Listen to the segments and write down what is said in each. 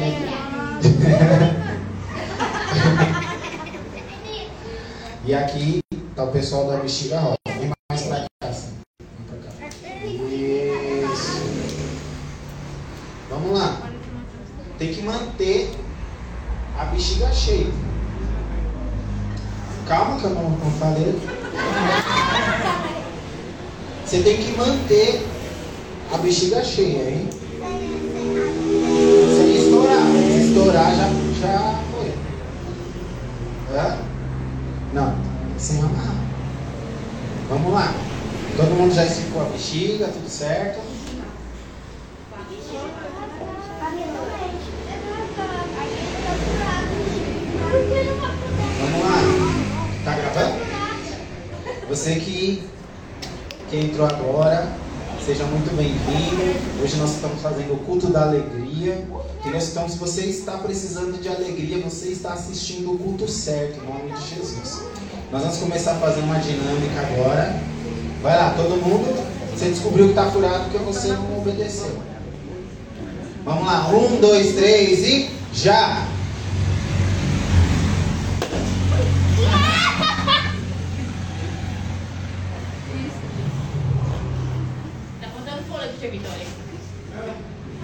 e aqui tá o pessoal da bexiga rosa. Vem mais pra cá, assim. Vem pra cá. Isso. Vamos lá. Tem que manter a bexiga cheia. Calma que eu não, não falei. Você tem que manter a bexiga cheia, hein? Sem estourar. Estourar já, já foi. Hã? Não, sem amarrar. Vamos lá. Todo mundo já esticou a bexiga, tudo certo? Vamos lá. Tá gravando? Você que, que entrou agora, seja muito bem-vindo. Hoje nós estamos fazendo o culto da alegria. Então, se você está precisando de alegria, você está assistindo o culto certo, em nome de Jesus. Nós vamos começar a fazer uma dinâmica agora. Vai lá, todo mundo. Você descobriu que está furado porque você não obedeceu. Vamos lá, um, dois, três e já! Tá contando fôlego, tia Vitória.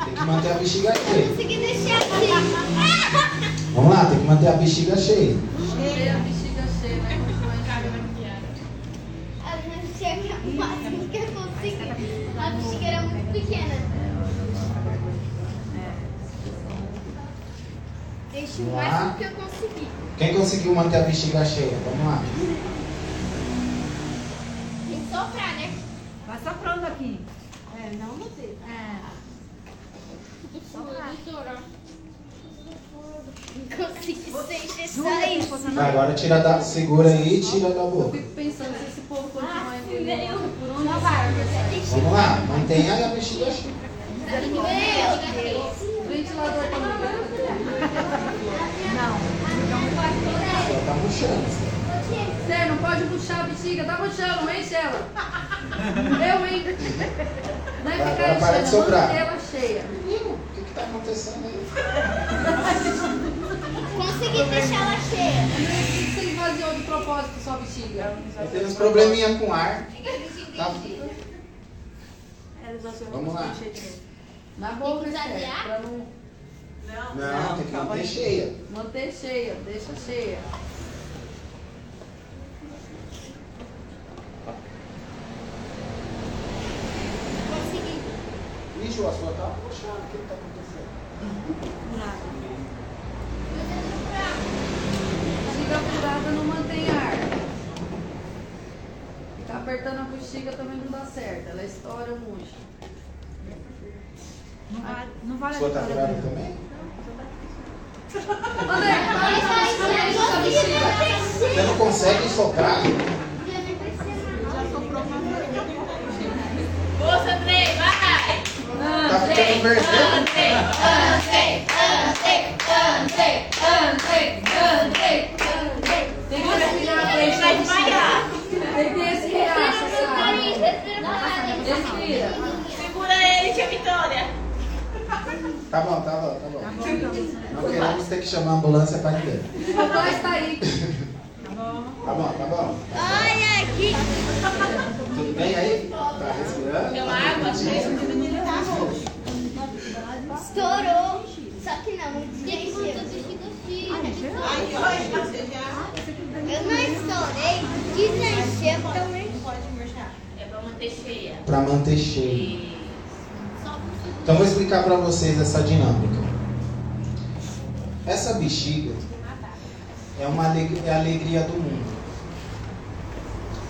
Tem que manter a bexiga cheia. Consegui deixar. Vamos lá, tem que manter a bexiga cheia. Cheia, a bexiga cheia, vai continuar Cabe enxergando. maquiada. A chega o máximo que eu consegui. A bexiga era muito pequena. Deixa o máximo que eu consegui. Quem conseguiu manter a bexiga cheia? Vamos lá. Tem que soprar, né? Vai soprando aqui. É, não mudei. É. Soprar. Consegui sem Júlia, sair. tem que Agora tira da, segura aí e tira da Eu boca. fico pensando se esse povo continuar Ah, entendendo meu. por onde sai. Vamos lá, mantenha a. O ventilador tá ligado? Só tá murchando. Você não pode puxar a bexiga, tá puxando, não enche ela. Eu, hein? Não é Vai, ficar enchendo, ela cheia. O que que tá acontecendo aí? Consegui deixar ela cheia. Você esvaziou de propósito sua bexiga? Tem uns probleminha com ar. Tá? Vamos lá. Na boca, esvaziar? pra não Não, tem que manter cheia. manter cheia, deixa cheia. Consegui. Ixi, a sua tá murchando. O que tá acontecendo? Bexiga furada não mantém ar. Ficar apertando a bexiga também não dá certo, ela estoura o murcho. Não não vale A sua tá furada também? André, bexiga. Você não consegue soprar? Força, Andrei, vai! Tá ficando vermelho? Tem que respirar, Ele vai deixa desmaiar. Tem que respirar, sabe. Respira. Segura ele, tia Vitória. Tá bom, tá bom, tá bom. Não queremos ter que chamar a ambulância pra ninguém. O papai está aí. Tá bom, tá bom. Olha aqui. Tudo bem aí? Tá respirando? Deu água, Estourou. Só que não, desceu. Eu não estourei, desencheu também. É pra manter cheia. Pra manter. Isso. Então vou explicar pra vocês essa dinâmica. Essa bexiga é uma é a alegria do mundo.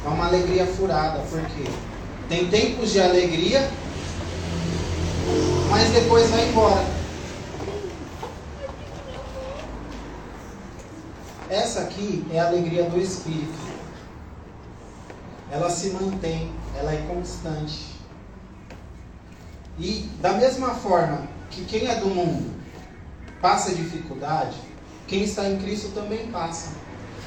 É uma alegria furada, porque tem tempos de alegria, mas depois vai embora. Essa aqui é a alegria do Espírito. Ela se mantém, ela é constante. E da mesma forma que quem é do mundo passa dificuldade, quem está em Cristo também passa.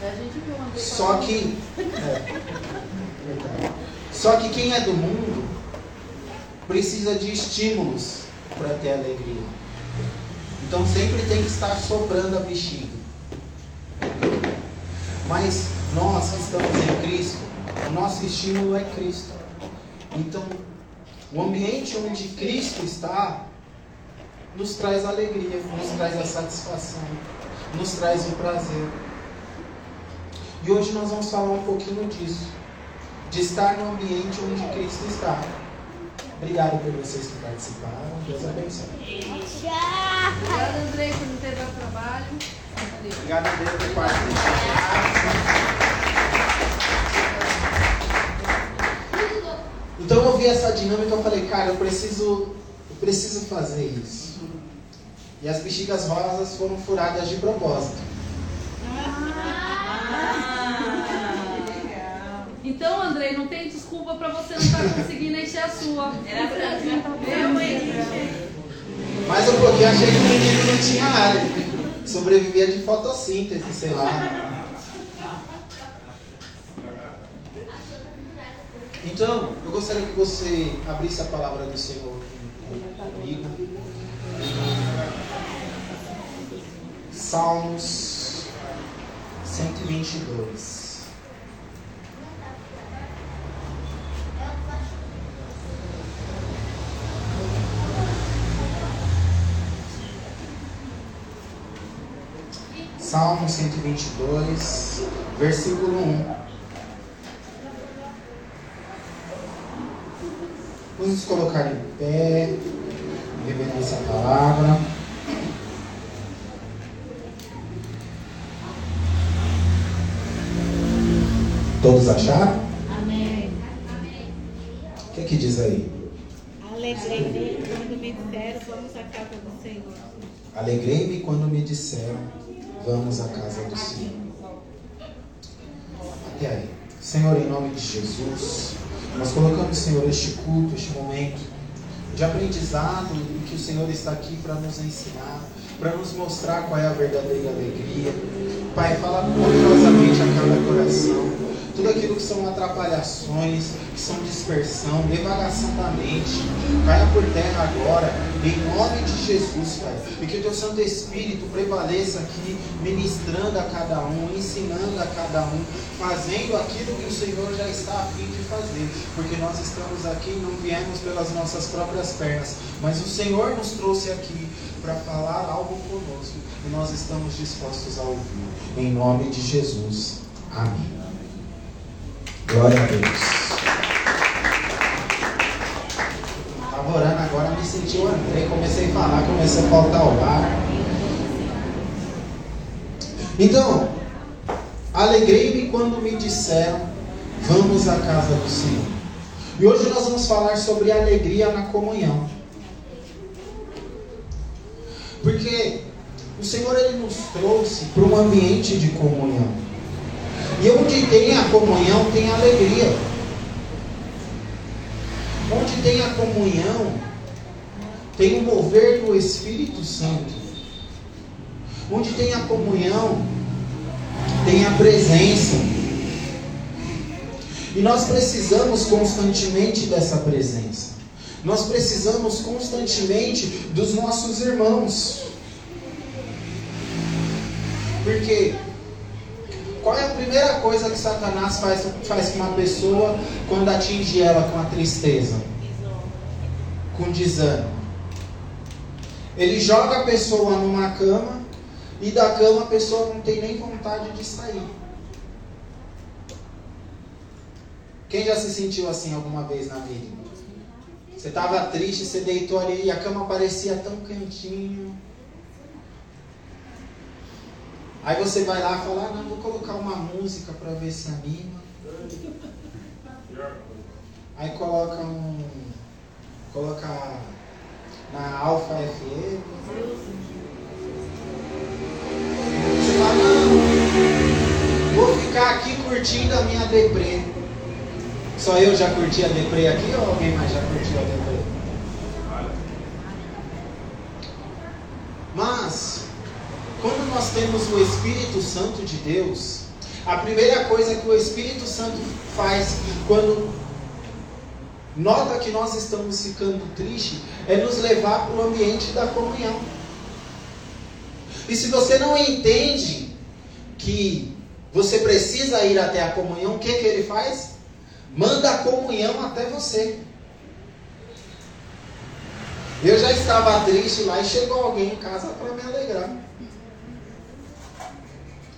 Vez Só que. é. Só que quem é do mundo precisa de estímulos para ter alegria. Então sempre tem que estar sobrando a bexiga. Mas nós que estamos em Cristo, o nosso estímulo é Cristo. Então, o ambiente onde Cristo está nos traz alegria, nos traz a satisfação, nos traz o prazer. E hoje nós vamos falar um pouquinho disso, de estar no ambiente onde Cristo está. Obrigado por vocês que participaram. Deus abençoe. Tchau. Obrigada, Andrei, por não ter dado trabalho. Obrigado a Deus por participar. Então eu vi essa dinâmica e falei, cara, eu preciso, eu preciso fazer isso. E as bexigas rosas foram furadas de propósito. Então, Andrei, não tem desculpa pra você não estar conseguindo encher a sua. Era pra eu encher. Mas um pouquinho achei que o menino não tinha área. Sobrevivia de fotossíntese, sei lá. Então, eu gostaria que você abrisse a palavra do Senhor comigo. Salmos 122. Salmo 122, versículo 1. Vamos nos colocar em pé, reverência à palavra. Todos acharam? Amém. O que, é que diz aí? Alegrei-me quando me disseram, vamos à casa do Senhor. Alegrei-me quando me disseram, vamos à casa do Senhor. Até aí. Senhor, em nome de Jesus, nós colocamos, Senhor, este culto, este momento de aprendizado em que o Senhor está aqui para nos ensinar, para nos mostrar qual é a verdadeira alegria. Pai, fala poderosamente a cada coração. Tudo aquilo que são atrapalhações, que são dispersão, devagação da mente, caia por terra agora, em nome de Jesus, Pai. E que o Teu Santo Espírito prevaleça aqui, ministrando a cada um, ensinando a cada um, fazendo aquilo que o Senhor já está a fim de fazer. Porque nós estamos aqui e não viemos pelas nossas próprias pernas, mas o Senhor nos trouxe aqui para falar algo conosco e nós estamos dispostos a ouvir. Em nome de Jesus. Amém. Glória a Deus. Estava orando agora, me senti o André, comecei a falar, comecei a faltar o ar. Então, alegrei-me quando me disseram, vamos à casa do Senhor. E hoje nós vamos falar sobre alegria na comunhão. Porque o Senhor ele nos trouxe para um ambiente de comunhão. E onde tem a comunhão, tem a alegria. Onde tem a comunhão, tem o mover do Espírito Santo. Onde tem a comunhão, tem a presença. E nós precisamos constantemente dessa presença. Nós precisamos constantemente dos nossos irmãos. Porque qual é a primeira coisa que Satanás faz, faz com uma pessoa quando atinge ela com a tristeza? Com desânimo. Ele joga a pessoa numa cama e da cama a pessoa não tem nem vontade de sair. Quem já se sentiu assim alguma vez na vida? Você estava triste, você deitou ali e a cama parecia tão quentinho. Aí você vai lá e fala, ah, não, vou colocar uma música para ver se anima. Aí coloca um. Coloca na Alfa FM. Você fala, não, vou ficar aqui curtindo a minha deprê. Só eu já curti a deprê aqui ou alguém mais já curtiu a deprê? Mas, quando nós temos o Espírito Santo de Deus, a primeira coisa que o Espírito Santo faz quando nota que nós estamos ficando tristes é nos levar para o ambiente da comunhão. E se você não entende que você precisa ir até a comunhão, o que, que ele faz? Manda a comunhão até você. Eu já estava triste lá e chegou alguém em casa para me alegrar.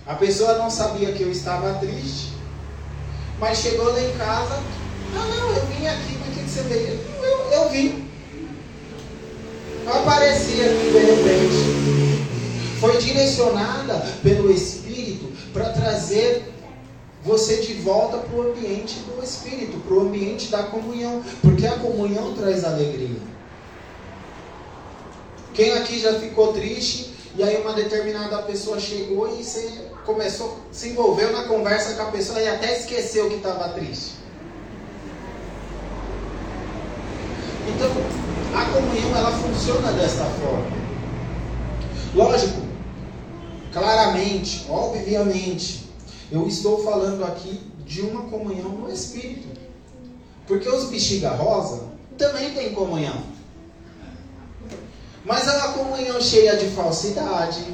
A pessoa não sabia que eu estava triste, mas chegou lá em casa. Ah, não, eu vim aqui, o que você veio? Eu, eu vim. Eu apareci aqui de repente. Foi direcionada pelo Espírito para trazer você de volta para o ambiente do Espírito, para o ambiente da comunhão, porque a comunhão traz alegria. Quem aqui já ficou triste e aí uma determinada pessoa chegou e você começou, se envolveu na conversa com a pessoa e até esqueceu que estava triste? Então, a comunhão ela funciona desta forma. Lógico, claramente, obviamente, eu estou falando aqui de uma comunhão no Espírito. Porque os bexiga rosa também têm comunhão. Mas é uma comunhão cheia de falsidade.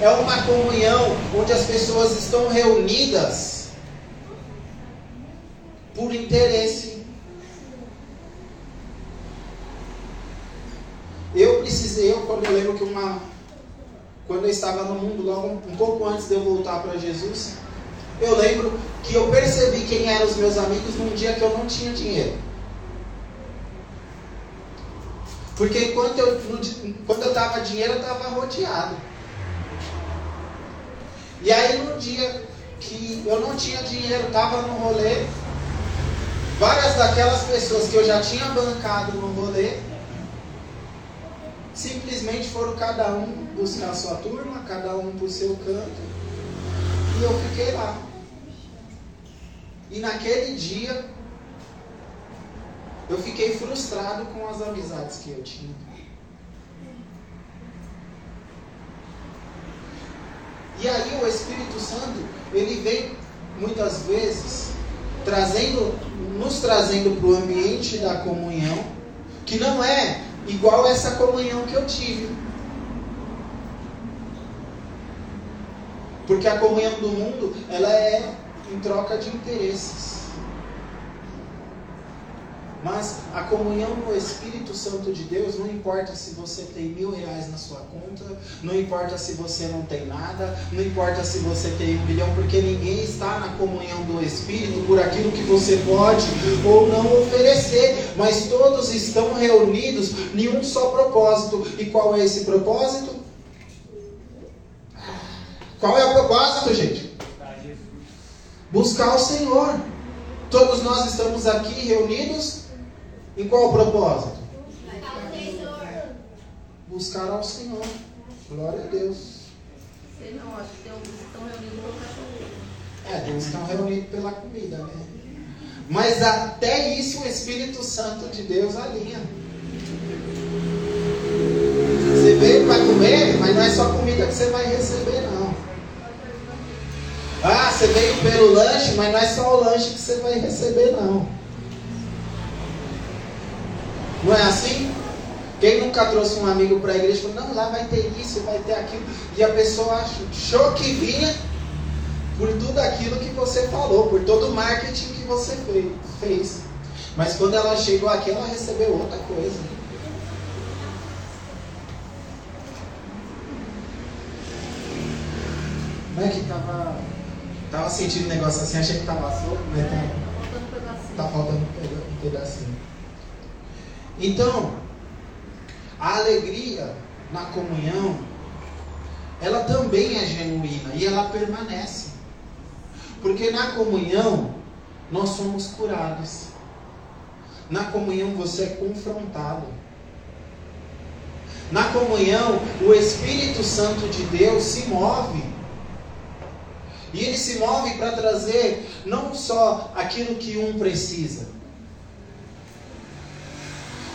É uma comunhão onde as pessoas estão reunidas por interesse. Eu precisei, eu quando eu lembro que uma. Quando eu estava no mundo, logo um pouco antes de eu voltar para Jesus, eu lembro que eu percebi quem eram os meus amigos num dia que eu não tinha dinheiro. Porque enquanto eu, quando eu estava dinheiro, eu estava rodeado. E aí no dia que eu não tinha dinheiro, estava no rolê, várias daquelas pessoas que eu já tinha bancado no rolê, simplesmente foram cada um buscar a sua turma, cada um para o seu canto, e eu fiquei lá. E naquele dia eu fiquei frustrado com as amizades que eu tinha. E aí o Espírito Santo, ele vem muitas vezes trazendo, nos trazendo para o ambiente da comunhão, que não é igual essa comunhão que eu tive. Porque a comunhão do mundo, ela é em troca de interesses. Mas a comunhão no Espírito Santo de Deus não importa se você tem mil reais na sua conta, não importa se você não tem nada, não importa se você tem um milhão, porque ninguém está na comunhão do Espírito por aquilo que você pode ou não oferecer, mas todos estão reunidos em um só propósito. E qual é esse propósito? Qual é o propósito, gente? Buscar o Senhor. Todos nós estamos aqui reunidos em qual propósito? Buscar ao Senhor. Glória a Deus. Sei não, acho que estão reunidos pelo cachorro. É, que estão reunidos pela comida, né? Mas até isso o Espírito Santo de Deus alinha. Você veio para comer, mas não é só comida que você vai receber, não. Ah, você veio pelo lanche, mas não é só o lanche que você vai receber, não. Não é assim? Quem nunca trouxe um amigo para a igreja falou, não, lá vai ter isso, vai ter aquilo. E a pessoa achou que vinha por tudo aquilo que você falou, por todo o marketing que você fez. Mas quando ela chegou aqui, ela recebeu outra coisa. Não é que tava, tava sentindo um negócio assim, achei que tava solto, mas tá, tá faltando um pedacinho. Então, a alegria na comunhão, ela também é genuína e ela permanece. Porque na comunhão nós somos curados. Na comunhão você é confrontado. Na comunhão, o Espírito Santo de Deus se move. E ele se move para trazer não só aquilo que um precisa,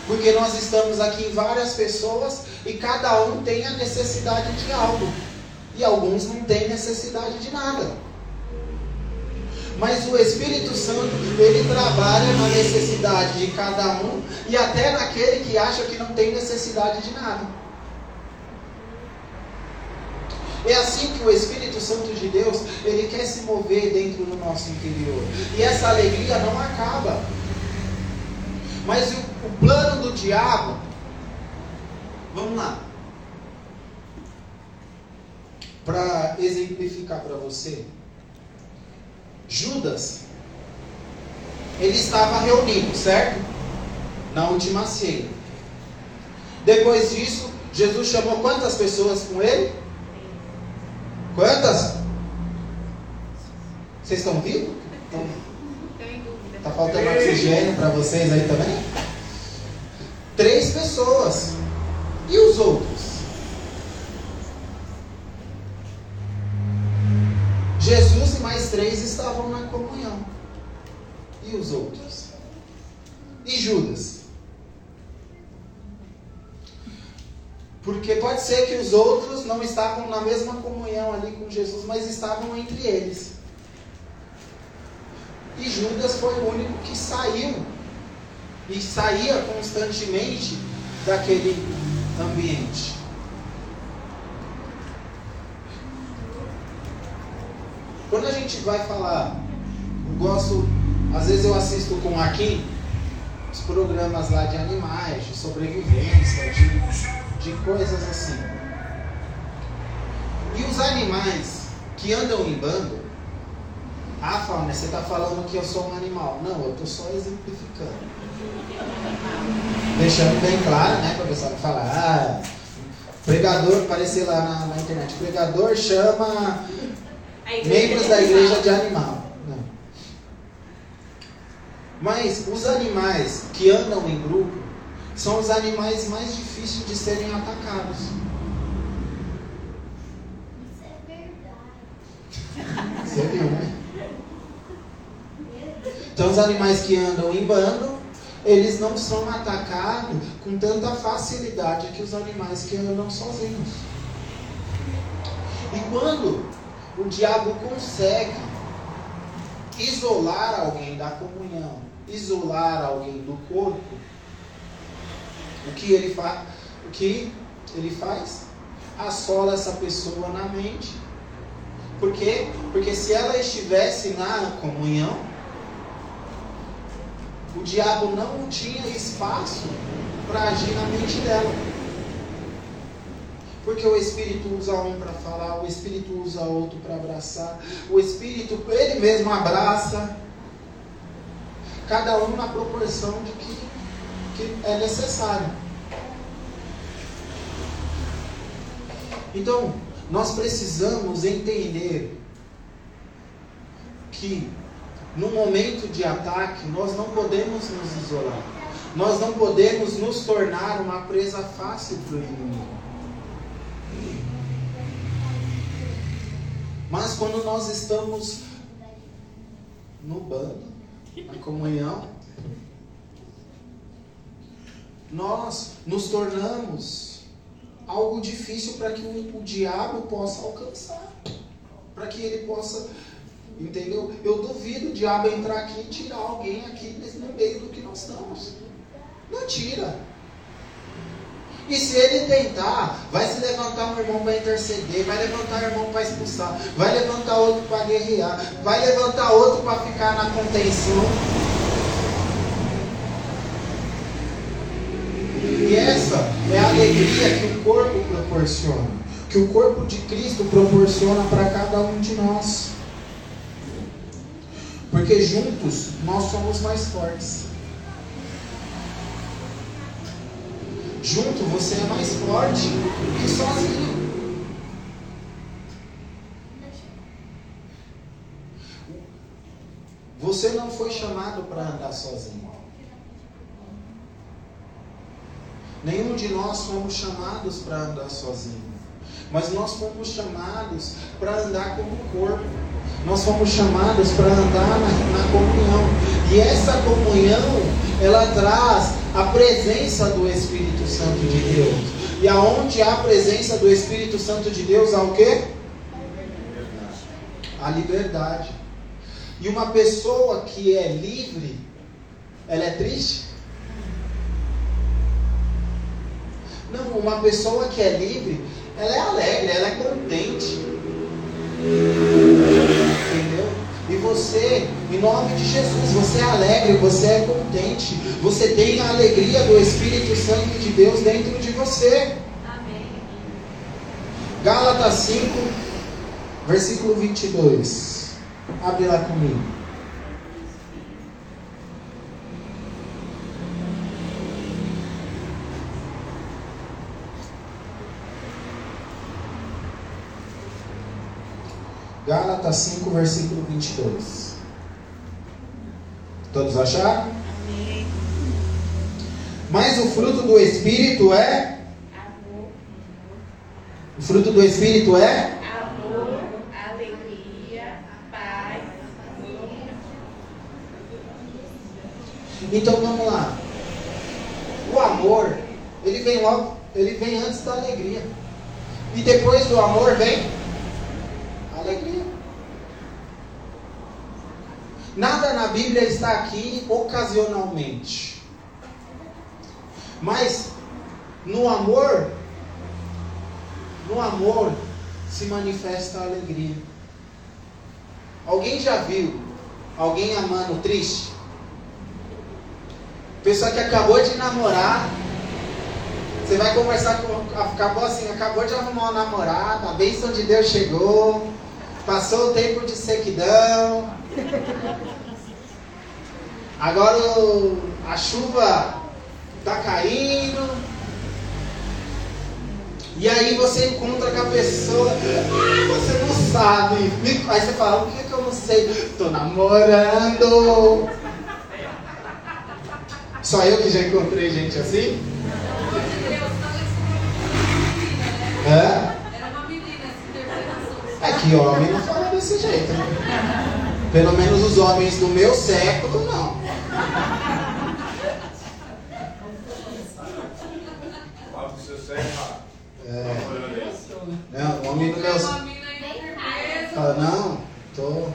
porque nós estamos aqui várias pessoas e cada um tem a necessidade de algo. E alguns não têm necessidade de nada. Mas o Espírito Santo, ele trabalha na necessidade de cada um e até naquele que acha que não tem necessidade de nada. É assim que o Espírito Santo de Deus, ele quer se mover dentro do nosso interior. E essa alegria não acaba. Mas o, o plano do diabo, vamos lá. Para exemplificar para você, Judas, ele estava reunido, certo? Na última ceia. Depois disso, Jesus chamou quantas pessoas com ele? Quantas? Vocês estão vivos? Está faltando oxigênio para vocês aí também? Três pessoas. E os outros? Jesus e mais três estavam na comunhão. E os outros? E Judas? Porque pode ser que os outros não estavam na mesma comunhão ali com Jesus, mas estavam entre eles. E Judas foi o único que saiu e saía constantemente daquele ambiente. Quando a gente vai falar, eu gosto, às vezes eu assisto com aqui os programas lá de animais, de sobrevivência, de de coisas assim. E os animais que andam em bando, ah, Fauna, você está falando que eu sou um animal. Não, eu estou só exemplificando. Deixando bem claro, né, para o pessoal não falar, ah, pregador, aparecer lá na, na internet, pregador chama membros da igreja de animal. Não. Mas os animais que andam em grupo, são os animais mais difíceis de serem atacados. Isso é verdade. Você viu, né? Então, os animais que andam em bando, eles não são atacados com tanta facilidade que os animais que andam sozinhos. E quando o diabo consegue isolar alguém da comunhão, isolar alguém do corpo, o que ele, fa o que ele faz? Assola essa pessoa na mente. Por quê? Porque se ela estivesse na comunhão, o diabo não tinha espaço para agir na mente dela. Porque o Espírito usa um para falar, o Espírito usa outro para abraçar, o Espírito, ele mesmo abraça. Cada um na proporção de que que é necessário. Então, nós precisamos entender que no momento de ataque nós não podemos nos isolar. Nós não podemos nos tornar uma presa fácil para o inimigo. Mas quando nós estamos no bando, na comunhão, nós nos tornamos algo difícil para que o, o diabo possa alcançar. Para que ele possa. Entendeu? Eu duvido o diabo entrar aqui e tirar alguém aqui no meio do que nós estamos. Não tira. E se ele tentar, vai se levantar um irmão para interceder, vai levantar um irmão para expulsar, vai levantar outro para guerrear, vai levantar outro para ficar na contenção. E essa é a alegria que o corpo proporciona, que o corpo de Cristo proporciona para cada um de nós. Porque juntos nós somos mais fortes. Junto você é mais forte que sozinho. Você não foi chamado para andar sozinho. Nenhum de nós fomos chamados para andar sozinho. Mas nós fomos chamados para andar como corpo. Nós fomos chamados para andar na, na comunhão. E essa comunhão, ela traz a presença do Espírito Santo de Deus. E aonde há a presença do Espírito Santo de Deus, há o quê? A liberdade. E uma pessoa que é livre, ela é triste? Não, uma pessoa que é livre, ela é alegre, ela é contente. Você, em nome de Jesus, você é alegre, você é contente, você tem a alegria do Espírito Santo de Deus dentro de você. Amém. Gálatas 5, versículo 22. Abre lá comigo. Gálatas 5, versículo 22. Todos acharam? Amém. Mas o fruto do Espírito é? Amor. O fruto do Espírito é? Amor, alegria, paz, amor. Então vamos lá. O amor, ele vem logo, ele vem antes da alegria. E depois do amor vem alegria. Nada na Bíblia está aqui ocasionalmente. Mas no amor, no amor se manifesta a alegria. Alguém já viu alguém amando triste? Pessoa que acabou de namorar, você vai conversar com. Acabou assim, acabou de arrumar uma namorada, a bênção de Deus chegou, passou o tempo de sequidão. Agora a chuva está caindo. E aí você encontra com a pessoa, ah, você não sabe. Aí você fala, o que é que eu não sei? Tô namorando. Só eu que já encontrei gente assim? É? Era uma menina essa interpretação. É que homem não fala desse jeito. né? Pelo menos os homens do meu século, não. Fala. É, não, o homem do meu Uma século. mina interpreta. Fala, não, tô,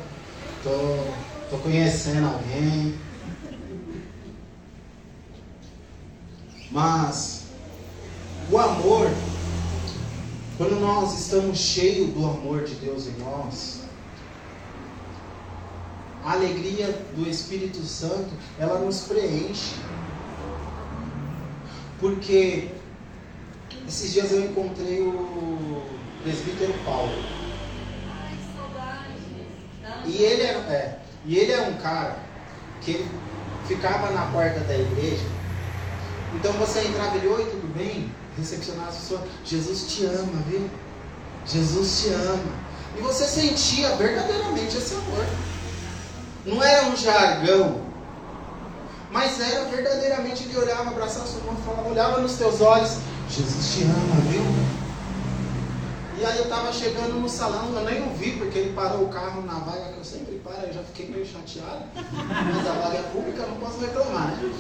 tô, tô conhecendo alguém. Mas o amor, quando nós estamos cheios do amor de Deus em nós, a alegria do Espírito Santo, ela nos preenche. Porque esses dias eu encontrei o presbítero Paulo. E ele era, é, e ele é um cara que ficava na porta da igreja. Então você entrava e oi, tudo bem? Recepcionava a pessoa, Jesus te ama, viu? Jesus te ama. E você sentia verdadeiramente esse amor. Não era um jargão, mas era verdadeiramente ele olhava, abraçava sua mão falava, olhava nos teus olhos, Jesus te ama, viu? E aí eu tava chegando no salão, eu nem ouvi, porque ele parou o carro na vaga que eu sempre paro, eu já fiquei meio chateado. Mas a vaga é pública, não posso reclamar, né?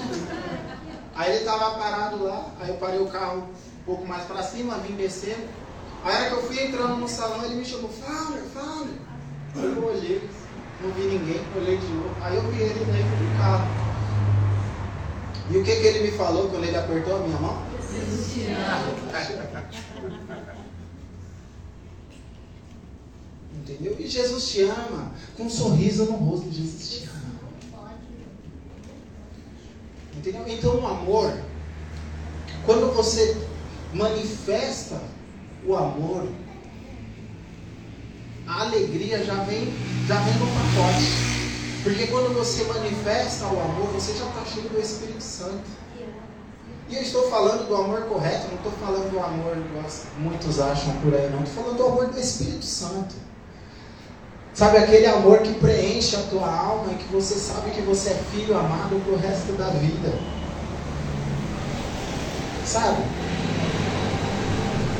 Aí ele tava parado lá, aí eu parei o carro um pouco mais pra cima, vim descendo. Aí hora que eu fui entrando no salão, ele me chamou, Fowler. Aí eu olhei, não vi ninguém, olhei de novo. Aí eu vi ele dentro do carro. E o que, que ele me falou quando ele apertou a minha mão? Entendeu? E Jesus te ama. Com um sorriso no rosto, Jesus te ama. Entendeu? Então o amor, quando você manifesta o amor, a alegria já vem, já vem no pacote. Porque quando você manifesta o amor, você já está cheio do Espírito Santo. E eu estou falando do amor correto, não estou falando do amor que muitos acham por aí, não. Estou falando do amor do Espírito Santo. Sabe aquele amor que preenche a tua alma e que você sabe que você é filho amado pro resto da vida. Sabe?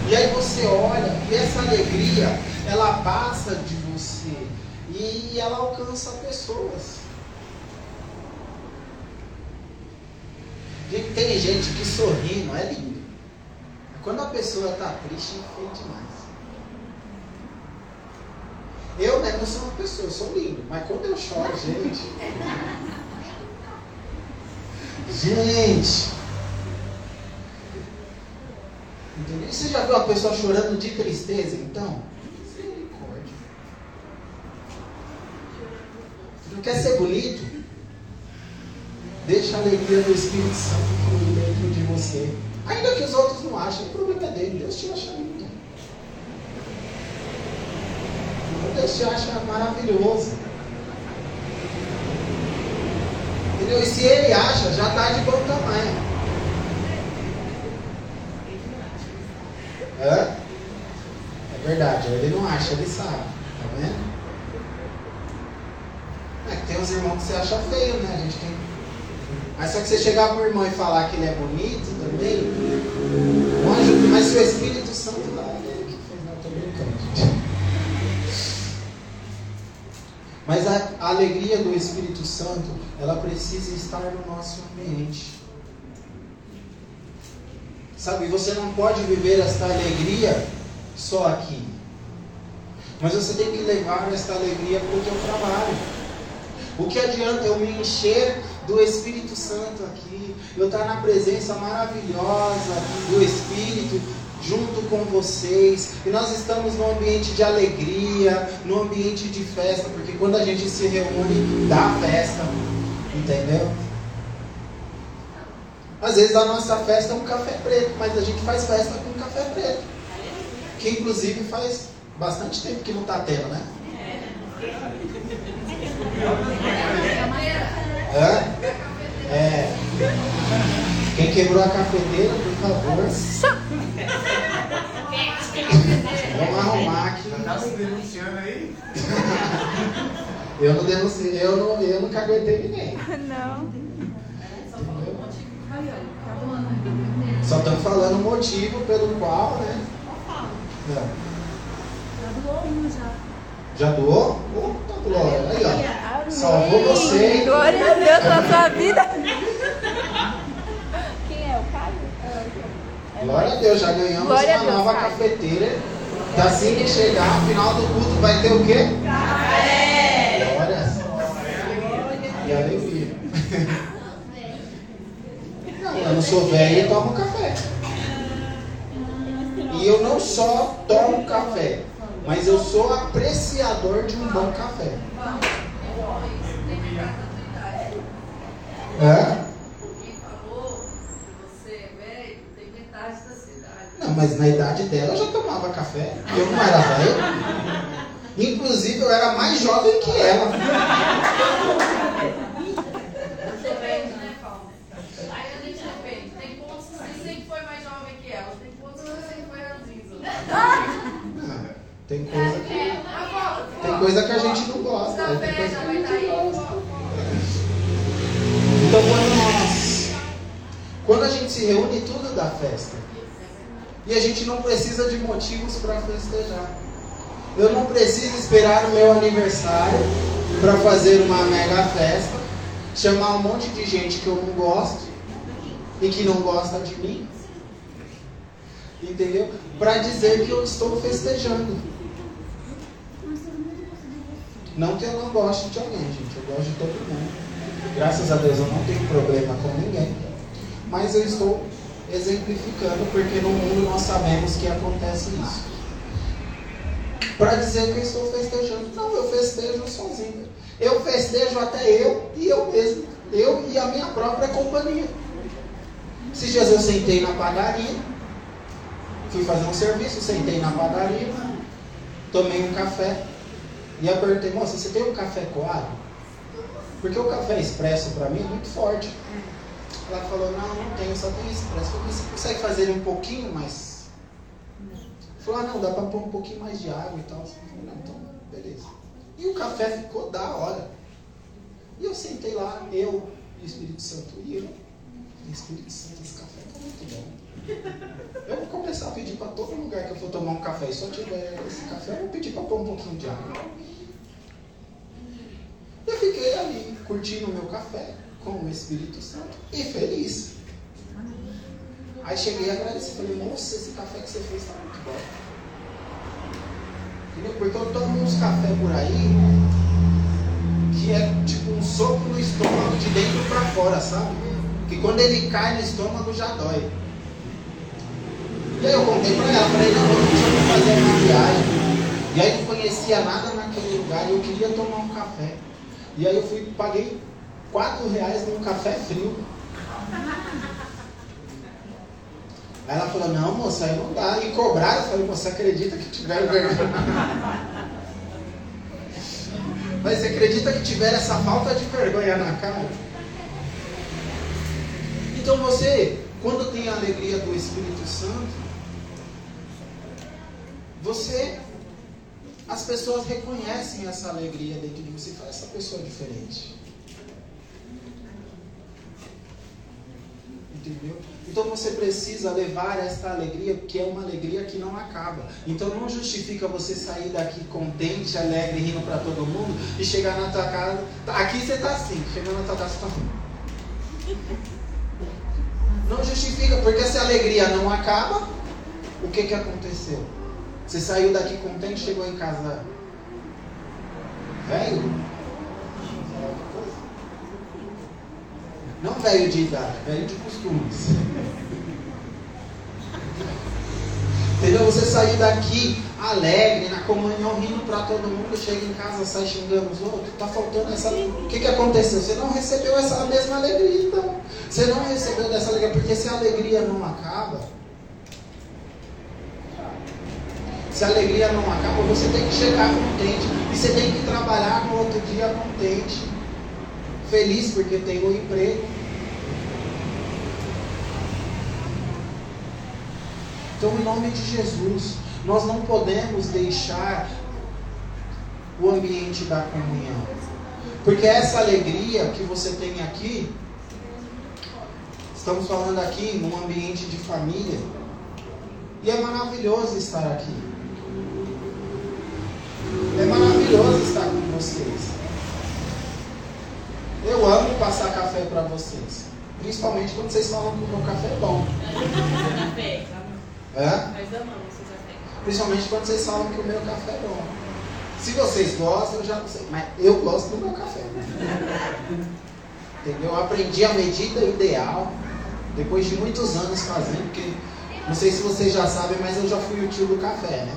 E aí você olha e essa alegria, ela passa de você e ela alcança pessoas. Tem gente que sorri, não é lindo. Quando a pessoa está triste, é demais. Eu, né, não sou uma pessoa, sou lindo. Mas quando eu choro, gente. Gente. Entendeu? Você já viu a pessoa chorando de tristeza, então? Misericórdia. Quer ser bonito? Deixa a alegria do Espírito Santo fluir dentro de você. Ainda que os outros não achem, o problema é dele. Deus te acha lindo. Deus te acha maravilhoso. Entendeu? E se ele acha, já está de bom tamanho. Hã? É verdade, ele não acha, ele sabe. Tá vendo? É que tem uns irmãos que você acha feio, né? A gente tem. Mas só que você chegar pro irmão e falar que ele é bonito também, um anjo, mas o Espírito Santo lá, ele que fez, não, tô brincando, gente. Mas a, a alegria do Espírito Santo, ela precisa estar no nosso ambiente. Sabe, você não pode viver esta alegria só aqui. Mas você tem que levar esta alegria para o teu trabalho. O que adianta eu me encher do Espírito Santo aqui, eu estar na presença maravilhosa do Espírito junto com vocês, e nós estamos num ambiente de alegria, num ambiente de festa, porque quando a gente se reúne, dá festa, entendeu? Às vezes a nossa festa é um café preto, mas a gente faz festa com café preto. Que inclusive faz bastante tempo que não está tendo, né? É. é. Quem quebrou a cafeteira, por favor. Vamos arrumar aqui. Tá se denunciando aí? Eu não denunciei, eu não, eu nunca aguentei ninguém. Não. Só estamos falando o motivo pelo qual, né? Não. Já doou um já. Já doou? Opa, Glória. Aí, ó. Salvou você. Glória a Deus na sua vida. Quem é? O Caio? Glória a Deus, já ganhamos Glória a uma Deus, nova Caio. cafeteira. Que assim que chegar, no final do culto vai ter o quê? Café! Glória e alegria. Não, eu não sou velho e tomo café. E eu não só tomo café, mas eu sou apreciador de um bom café. Hã? Quem falou que você é velho tem metade da cidade. Não, mas na idade dela eu já tomava café. Eu não era velho. Inclusive eu era mais jovem que ela. Depende, né, Paulo? Aí a gente depende. Tem pontos que você sempre foi mais jovem que ela. Tem pontos que você sempre foi ranzinza. Tem coisa que, tem coisa que a gente não gosta. Né? Tem coisa que a gente gosta. Então quando nós, quando a gente se reúne, tudo dá festa. E a gente não precisa de motivos para festejar. Eu não preciso esperar o meu aniversário para fazer uma mega festa, chamar um monte de gente que eu não gosto e que não gosta de mim. Entendeu? Para dizer que eu estou festejando. Não que eu não goste de alguém, gente. Eu gosto de todo mundo. Graças a Deus eu não tenho problema com ninguém. Mas eu estou exemplificando porque no mundo nós sabemos que acontece isso. Para dizer que eu estou festejando. Não, eu festejo sozinho. Eu festejo até eu e eu mesmo. Eu e a minha própria companhia. Esses dias eu sentei na padaria. Fui fazer um serviço, sentei na padaria. Tomei um café. E eu perguntei, moça, você tem um café coado? Porque o café expresso para mim é muito forte. Ela falou, não, não tenho, só tenho expresso. Falei, você consegue fazer um pouquinho mais? Falou, ah, não, dá para pôr um pouquinho mais de água e tal. Falei, não, então, beleza. E o café ficou da hora. E eu sentei lá, eu e o Espírito Santo. E eu, Espírito Santo, esse café tá muito bom. Eu vou começar a pedir para todo lugar que eu for tomar um café, e só tiver esse café, eu vou pedir para pôr um pouquinho de água. Eu fiquei ali, curtindo o meu café com o Espírito Santo e feliz. Aí cheguei e agradeci, falei, nossa, esse café que você fez está muito bom. Entendeu? Porque eu tomo uns café por aí que é tipo um soco no estômago de dentro para fora, sabe? Que quando ele cai no estômago já dói. E aí eu contei pra ela, falei, não, eu tinha que fazer uma viagem. E aí não conhecia nada naquele lugar e eu queria tomar um café. E aí eu fui, paguei 4 reais num café frio. Aí ela falou, não moça, aí não dá. E cobraram, eu falei, você acredita que tiver vergonha? Mas você acredita que tiver essa falta de vergonha na cara? Então você, quando tem a alegria do Espírito Santo, você, as pessoas reconhecem essa alegria dentro de você essa pessoa é diferente. Entendeu? Então você precisa levar esta alegria, que é uma alegria que não acaba. Então não justifica você sair daqui contente, alegre, rindo para todo mundo e chegar na tua casa. Aqui você está assim, chegando na tua casa você assim. Não justifica, porque se a alegria não acaba, o que, que aconteceu? Você saiu daqui contente, chegou em casa velho? Não velho de idade, velho de costumes. Entendeu? Você sair daqui alegre, na comunhão, rindo para todo mundo, chega em casa, sai xingando os outros. Está faltando essa. O que, que aconteceu? Você não recebeu essa mesma alegria, então. Você não recebeu dessa alegria, porque se a alegria não acaba. Se a alegria não acaba, você tem que chegar contente. E você tem que trabalhar no outro dia contente feliz porque tem um emprego. Então, em nome de Jesus, nós não podemos deixar o ambiente da comunhão. Porque essa alegria que você tem aqui, estamos falando aqui num ambiente de família, e é maravilhoso estar aqui. É maravilhoso estar com vocês. Eu amo passar café para vocês. Principalmente quando vocês falam que o meu café é bom. Café. É? Nós amamos o café. Principalmente quando vocês falam que o meu café é bom. Se vocês gostam, eu já não sei. Mas eu gosto do meu café. Entendeu? Eu aprendi a medida ideal. Depois de muitos anos fazendo, porque não sei se vocês já sabem, mas eu já fui o tio do café, né?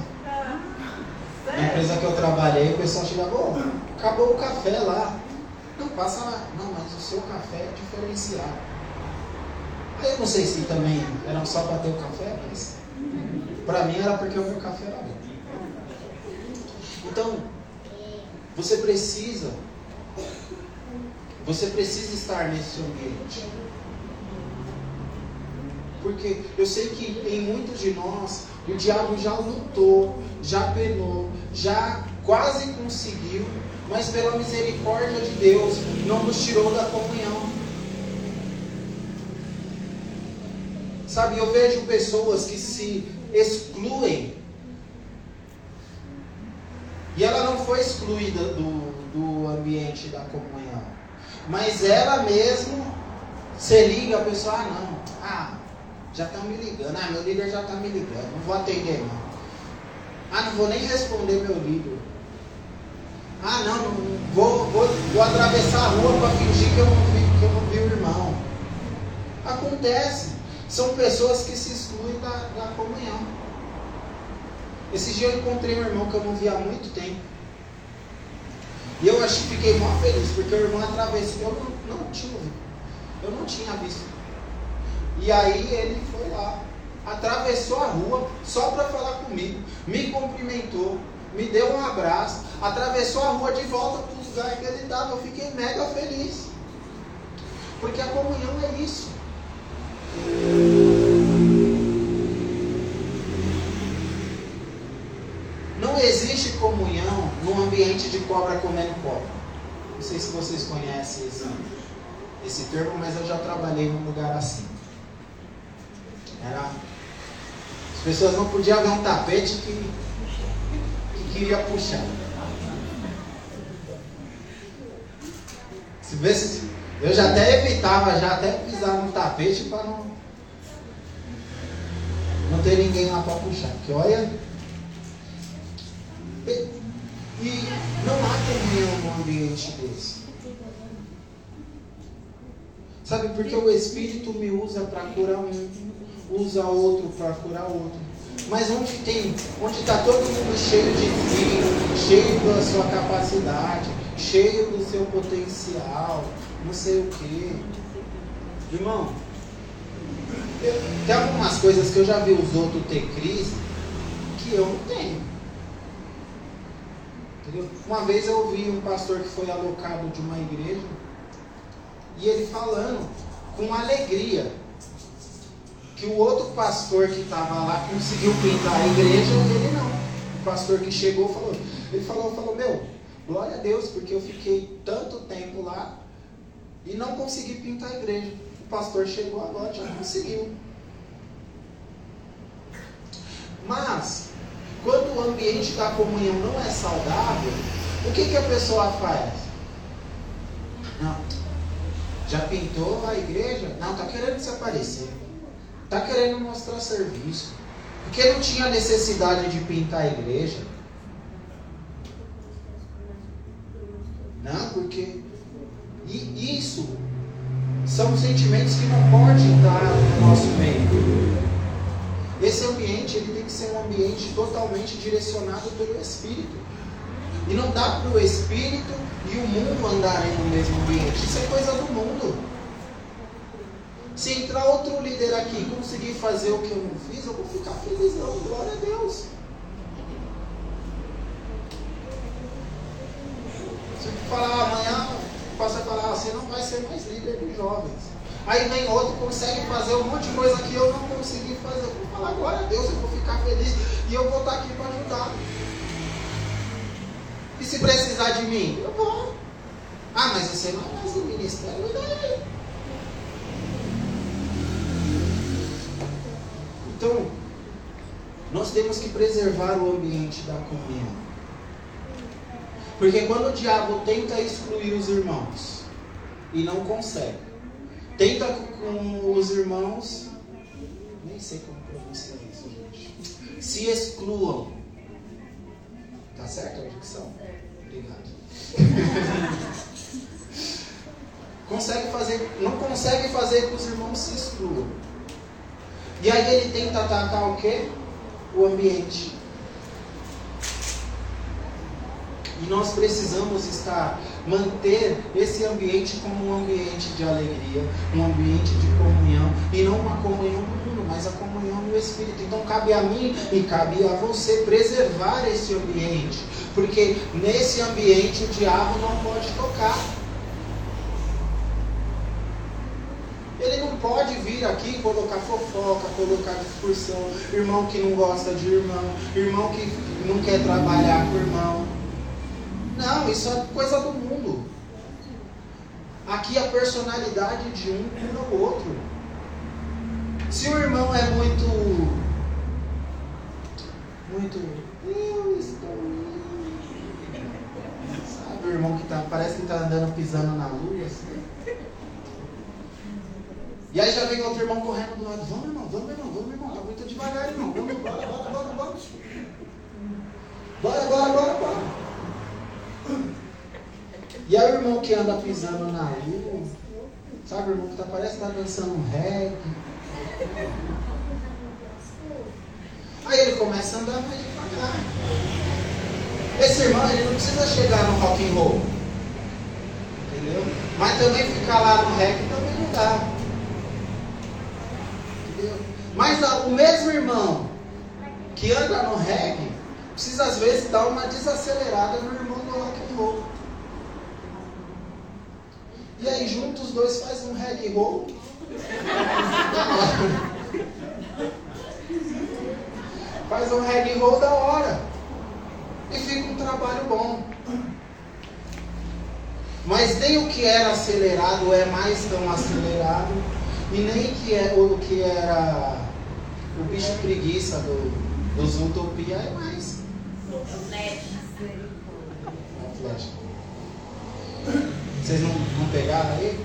Na empresa que eu trabalhei, o pessoal chegava, ô, acabou o café lá. Não, passa lá. Não, mas o seu café é diferenciado. Aí eu não sei se também era só para ter o café, mas para mim era porque o meu café era bom. Então, você precisa, você precisa estar nesse ambiente. Porque eu sei que em muitos de nós, o diabo já lutou, já penou, já quase conseguiu, mas pela misericórdia de Deus não nos tirou da comunhão. Sabe, eu vejo pessoas que se excluem. E ela não foi excluída do, do ambiente da comunhão. Mas ela mesmo se liga, a pessoa, ah não, ah, já estão me ligando, ah, meu líder já está me ligando, não vou atender não. Ah, não vou nem responder meu líder. Ah, não, não vou, vou, vou atravessar a rua para fingir que eu, não vi, que eu não vi o irmão. Acontece. São pessoas que se excluem da, da comunhão. Esse dia eu encontrei um irmão que eu não via há muito tempo. E eu acho, fiquei muito feliz, porque o irmão atravessou. Eu não, não tinha Eu não tinha visto. E aí ele foi lá, atravessou a rua só para falar comigo, me cumprimentou, me deu um abraço, atravessou a rua de volta para o lugar que ele estava. Eu fiquei mega feliz. Porque a comunhão é isso. Não existe comunhão num ambiente de cobra comendo cobra. Não sei se vocês conhecem esse, esse termo, mas eu já trabalhei num lugar assim. Era, as pessoas não podiam ver um tapete que queria puxar. Se vê se, eu já até evitava, já até pisar no tapete para não, não ter ninguém lá para puxar. Porque olha. E, e não há comunhão num ambiente desse. Sabe, porque o Espírito me usa para curar um, usa outro para curar outro. Mas onde tem, onde está todo mundo cheio de si, cheio da sua capacidade, cheio do seu potencial, não sei o quê. Irmão, eu, tem algumas coisas que eu já vi os outros ter crise que eu não tenho. Entendeu? Uma vez eu ouvi um pastor que foi alocado de uma igreja e ele falando com alegria que o outro pastor que estava lá conseguiu pintar a igreja ele não. O pastor que chegou falou, ele falou, falou, meu, glória a Deus, porque eu fiquei tanto tempo lá e não consegui pintar a igreja. O pastor chegou agora, já conseguiu. Mas, quando o ambiente da comunhão não é saudável, o que, que a pessoa faz? Não. Já pintou a igreja? Não, está querendo se aparecer. Está querendo mostrar serviço. Porque não tinha necessidade de pintar a igreja. Não, porque e isso são sentimentos que não podem estar no nosso meio. Esse ambiente ele tem que ser um ambiente totalmente direcionado pelo Espírito. E não dá para o Espírito e o mundo andarem no mesmo ambiente. Isso é coisa do mundo. Se entrar outro líder aqui e conseguir fazer o que eu não fiz, eu vou ficar felizão. Glória a Deus. Se falar amanhã, o pastor falar, você não vai ser mais líder de jovens. Aí vem outro, consegue fazer um monte de coisa que eu não consegui fazer. Eu vou falar, glória a Deus, eu vou ficar feliz e eu vou estar aqui para ajudar. E se precisar de mim, eu vou. Ah, mas você não é mais do ministério, e daí? Então, nós temos que preservar o ambiente da comunhão. Porque quando o diabo tenta excluir os irmãos e não consegue, tenta com os irmãos, nem sei como pronunciar isso, gente, se excluam. Tá certo a dicção? Obrigado. consegue fazer, não consegue fazer que os irmãos se excluam. E aí ele tenta atacar o quê? O ambiente. E nós precisamos estar, manter esse ambiente como um ambiente de alegria, um ambiente de comunhão, e não uma comunhão do mundo, mas a comunhão do Espírito. Então cabe a mim e cabe a você preservar esse ambiente, porque nesse ambiente o diabo não pode tocar. Ele não pode vir aqui colocar fofoca, colocar discussão, irmão que não gosta de irmão, irmão que não quer trabalhar com irmão. Não, isso é coisa do mundo. Aqui a personalidade de um cura o outro. Se o irmão é muito. Muito. Eu estou. Sabe o irmão que tá. Parece que está andando pisando na lua, assim. E aí já vem outro irmão correndo do lado. Vamos, irmão, vamos, irmão, vamos, irmão. Tá muito devagar, irmão. Vamos, bora, bora, bora, bora. Bora, bora, bora, bora. E aí o irmão que anda pisando na lua, sabe, o irmão que tá, parece que tá dançando um reggae. Aí ele começa a andar mais devagar. Esse irmão, ele não precisa chegar no rock and roll. Entendeu? Mas também ficar lá no reggae também não dá. Entendeu? Mas o mesmo irmão que anda no reggae, precisa às vezes dar uma desacelerada no irmão do rock and roll. E aí juntos os dois fazem um reggae roll. Faz um reggae roll da hora. E fica um trabalho bom. Mas nem o que era acelerado é mais tão acelerado. E nem que é, o que era o bicho preguiça do, dos Utopia é mais. Flash. Vocês não, não pegaram aí?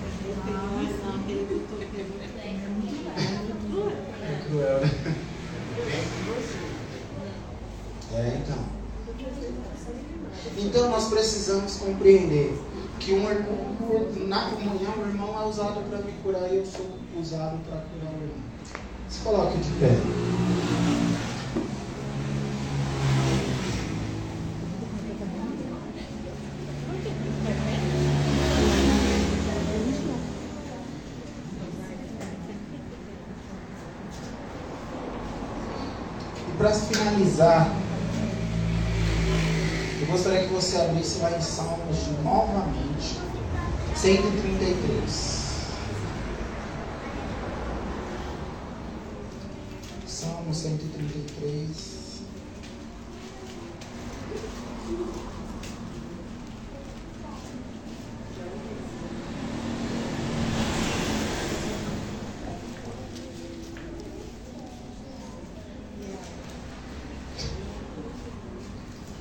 É cruel, né? É, então. Então nós precisamos compreender que um irmão, na comunhão o irmão é usado para me curar e eu sou usado para curar o irmão. Se coloque de pé. Para finalizar, eu gostaria que você abrisse lá em Salmos novamente, 133. Salmo 133.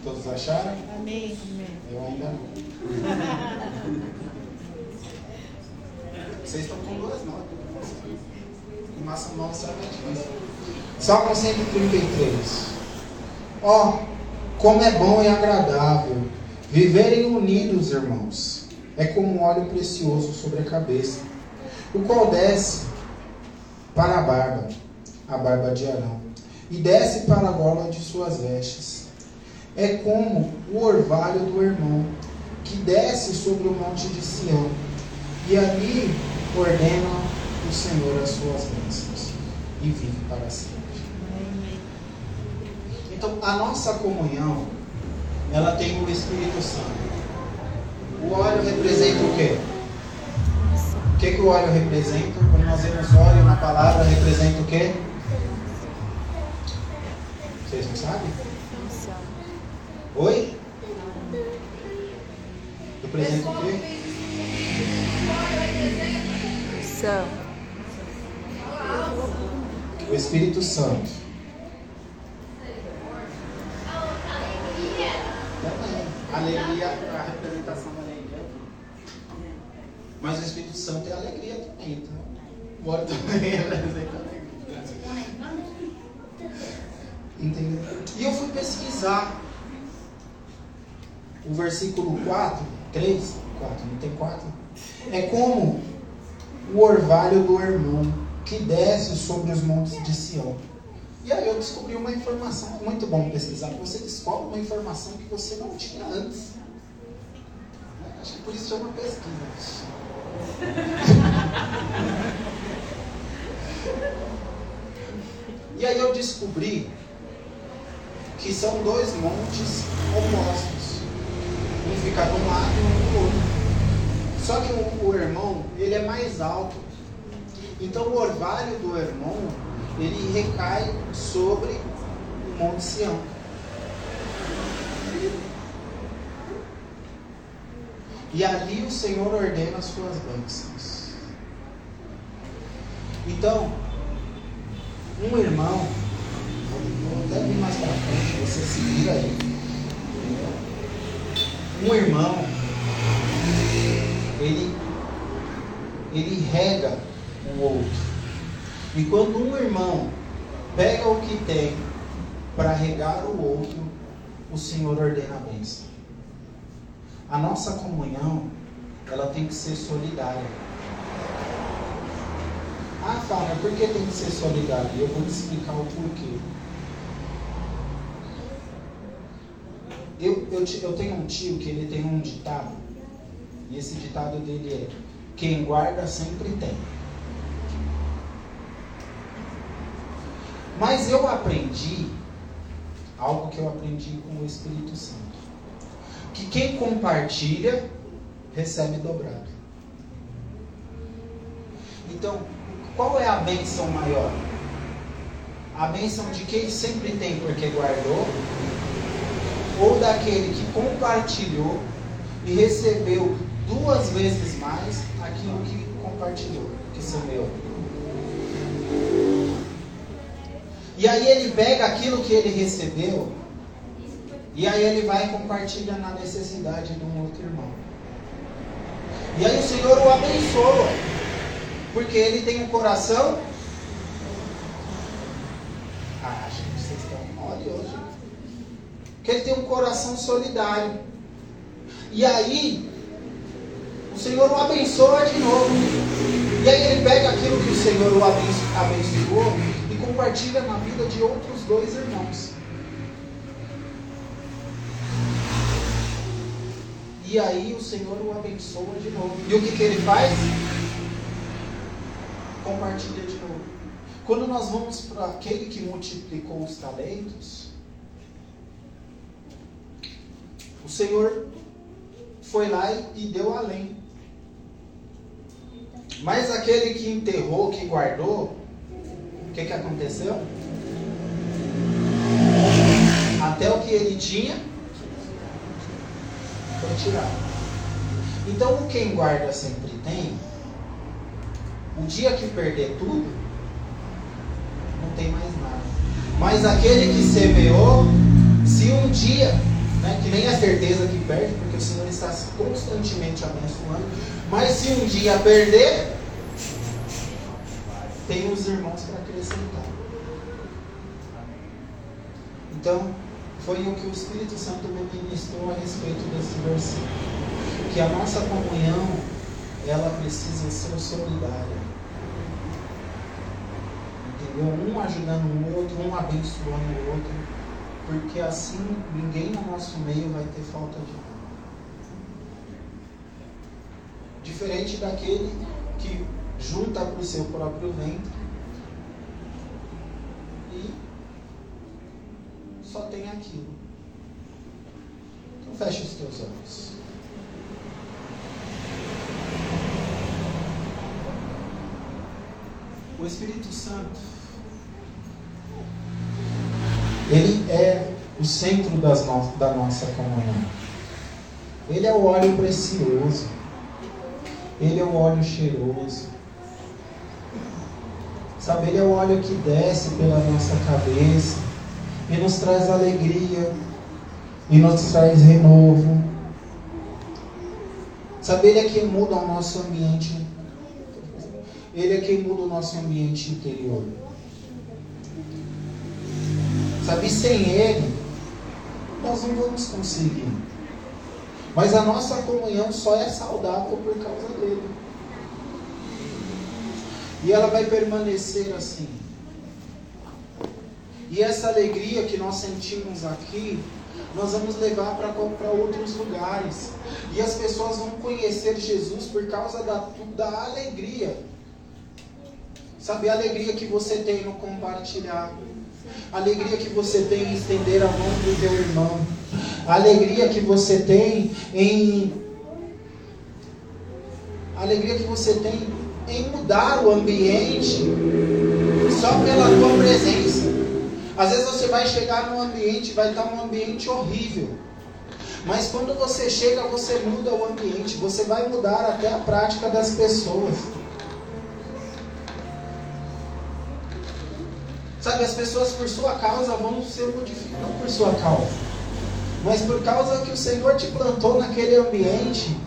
Todos acharam? Amém. Eu ainda não. Vocês estão com duas notas. E massa nova somente mais. Salmo 133. Ó, como é bom e agradável viverem unidos, irmãos. É como um óleo precioso sobre a cabeça, o qual desce para a barba, a barba de Arão, e desce para a gola de suas vestes. É como o orvalho do irmão, que desce sobre o monte de Sião, e ali ordena o Senhor as suas bênçãos, e vive para sempre. Então, a nossa comunhão, ela tem o Espírito Santo. O óleo representa o quê? O que, que o óleo representa? Quando nós vemos óleo na palavra, representa o quê? Vocês não sabem? Oi? Representa o quê? O Espírito Santo. Também. Alegria, a representação da alegria. Mas o Espírito Santo é alegria também, então. Bora também representa alegria. Entendeu? E eu fui pesquisar o versículo 4, 3, 4, não tem 4. É como o orvalho do irmão que desce sobre os montes de Sião. E aí eu descobri uma informação, muito bom pesquisar, você descobre uma informação que você não tinha antes. Acho que por isso chama pesquisa. E aí eu descobri que são dois montes opostos. Um fica de um lado e um do outro. Só que o, o irmão, ele é mais alto. Então o orvalho do irmão, ele recai sobre o Monte Sião. E ali o Senhor ordena as suas bênçãos. Então, um irmão, vou até vir mais para frente, você se vira aí. Um irmão, ele, ele rega o outro. E quando um irmão pega o que tem para regar o outro, o Senhor ordena a bênção. A nossa comunhão, ela tem que ser solidária. Ah, Fábio, por que tem que ser solidária? Eu vou te explicar o porquê. Eu, eu, eu tenho um tio que ele tem um ditado, e esse ditado dele é: quem guarda sempre tem. Mas eu aprendi algo que eu aprendi com o Espírito Santo. Que quem compartilha recebe dobrado. Então, qual é a bênção maior? A bênção de quem sempre tem porque guardou, ou daquele que compartilhou e recebeu duas vezes mais aquilo que compartilhou, que semeou. E aí ele pega aquilo que ele recebeu e aí ele vai e compartilha na necessidade de um outro irmão. E aí o Senhor o abençoa, porque ele tem um coração. Ah, gente, vocês estão mole hoje. Porque ele tem um coração solidário. E aí, o Senhor o abençoa de novo. E aí ele pega aquilo que o Senhor o abençoou e compartilha na vida de outros dois irmãos. E aí o Senhor o abençoa de novo. E o que, que ele faz? Compartilha de novo. Quando nós vamos para aquele que multiplicou os talentos, o Senhor foi lá e deu além. Mas aquele que enterrou, que guardou, o que, que aconteceu? Até o que ele tinha foi tirado. Então, quem guarda sempre tem. O dia que perder tudo, não tem mais nada. Mas aquele que semeou, se um dia, né, que nem a certeza que perde, porque o Senhor está constantemente abençoando, mas se um dia perder, tem os irmãos para acrescentar. Então, foi o que o Espírito Santo me ministrou a respeito desse versículo. Que a nossa comunhão, ela precisa ser solidária. Entendeu? Um ajudando o outro, um abençoando o outro. Porque assim ninguém no nosso meio vai ter falta de nada. Diferente daquele que junta para o seu próprio ventre e só tem aquilo. Então feche os teus olhos. O Espírito Santo, ele é o centro no da nossa comunhão. Ele é o óleo precioso. Ele é o óleo cheiroso. Sabe, ele é o óleo que desce pela nossa cabeça e nos traz alegria e nos traz renovo. Sabe, ele é quem muda o nosso ambiente. Ele é quem muda o nosso ambiente interior. Sabe, sem ele, nós não vamos conseguir. Mas a nossa comunhão só é saudável por causa dele. E ela vai permanecer assim. E essa alegria que nós sentimos aqui, nós vamos levar para outros lugares. E as pessoas vão conhecer Jesus por causa da, da alegria. Sabe, a alegria que você tem no compartilhar. A alegria que você tem em estender a mão do teu irmão. A alegria que você tem em. A alegria que você tem em mudar o ambiente só pela tua presença. Às vezes você vai chegar num ambiente, vai estar um ambiente horrível. Mas quando você chega, você muda o ambiente, você vai mudar até a prática das pessoas. Sabe, as pessoas por sua causa vão ser modificadas, não por sua causa, mas por causa que o Senhor te plantou naquele ambiente.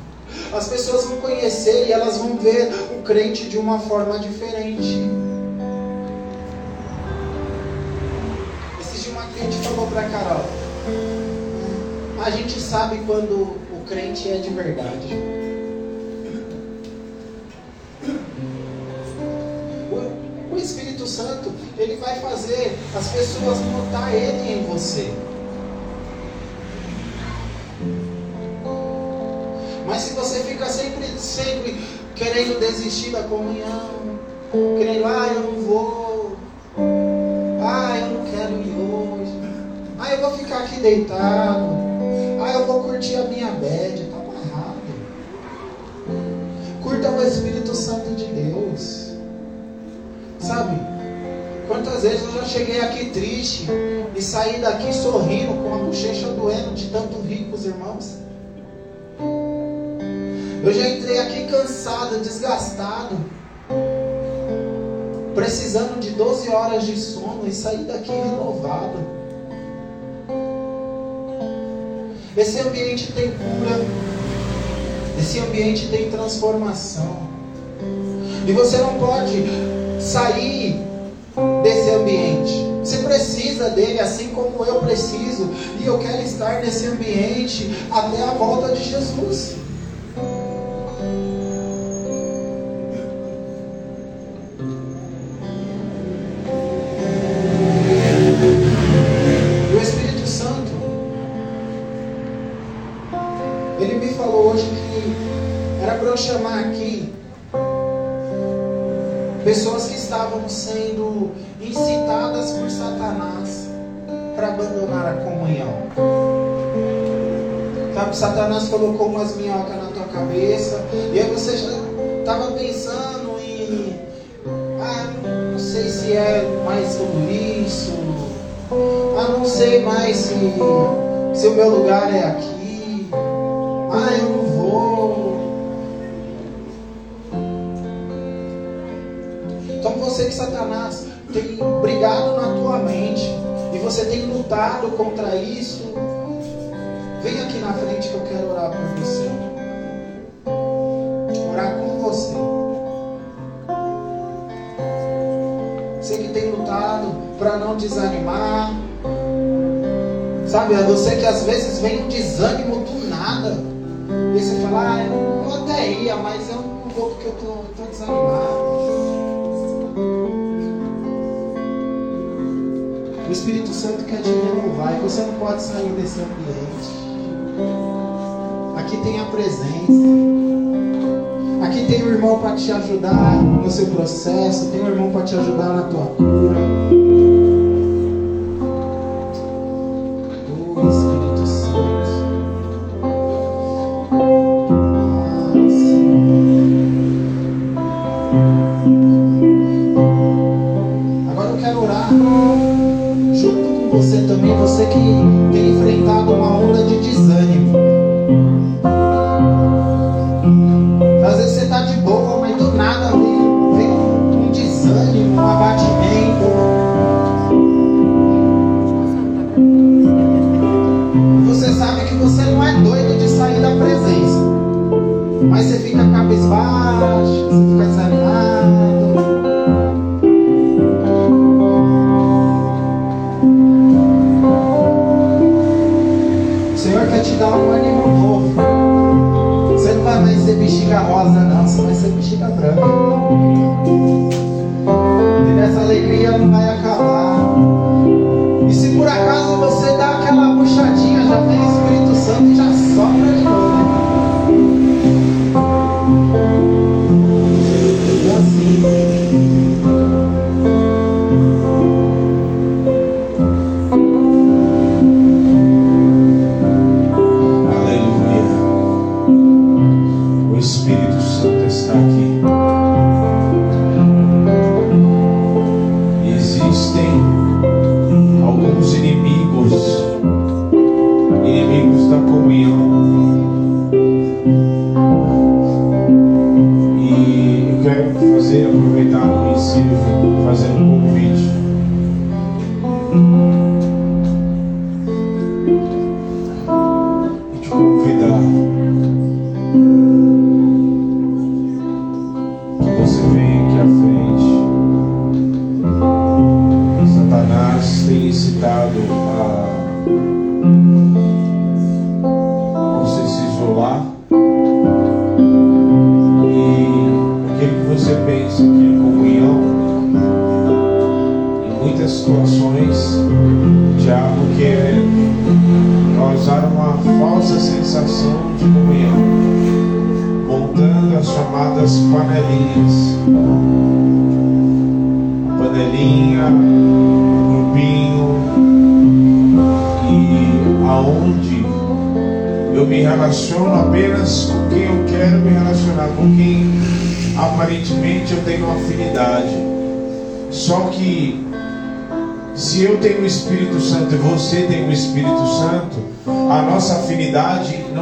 As pessoas vão conhecer e elas vão ver o crente de uma forma diferente. Esses de uma cliente falou para Carol: A gente sabe quando o crente é de verdade. Ele vai fazer as pessoas notar ele em você. Mas se você fica sempre, sempre querendo desistir da comunhão, querendo, ah, eu não vou, ah, eu não quero ir hoje, ah, eu vou ficar aqui deitado, ah, eu vou curtir a minha bed, está amarrado. Curta o Espírito Santo de Deus. Sabe? Quantas vezes eu já cheguei aqui triste e saí daqui sorrindo com a bochecha doendo de tanto rir com os irmãos? Eu já entrei aqui cansado, desgastado, precisando de 12 horas de sono e saí daqui renovado. Esse ambiente tem cura, esse ambiente tem transformação. E você não pode sair desse ambiente. Você precisa dele, assim como eu preciso. E eu quero estar nesse ambiente até a volta de Jesus. Sabe, Satanás colocou umas minhocas na tua cabeça. E aí você já estava pensando em, ah, não sei se é mais tudo isso, ah, não sei mais se, se o meu lugar é aqui, ah, eu não vou. Então você que Satanás tem brigado na tua mente e você tem lutado contra isso, vem aqui na frente que eu quero orar por você. Orar com você. Você que tem lutado para não desanimar. Sabe, é você que às vezes vem um desânimo do nada. E você fala, ah, eu até ia, mas eu não vou porque eu tô, tô desanimado. O Espírito Santo quer te renovar e você não pode sair desse ambiente. Aqui tem a presença. Aqui tem um irmão para te ajudar no seu processo, tem um irmão para te ajudar na tua cura.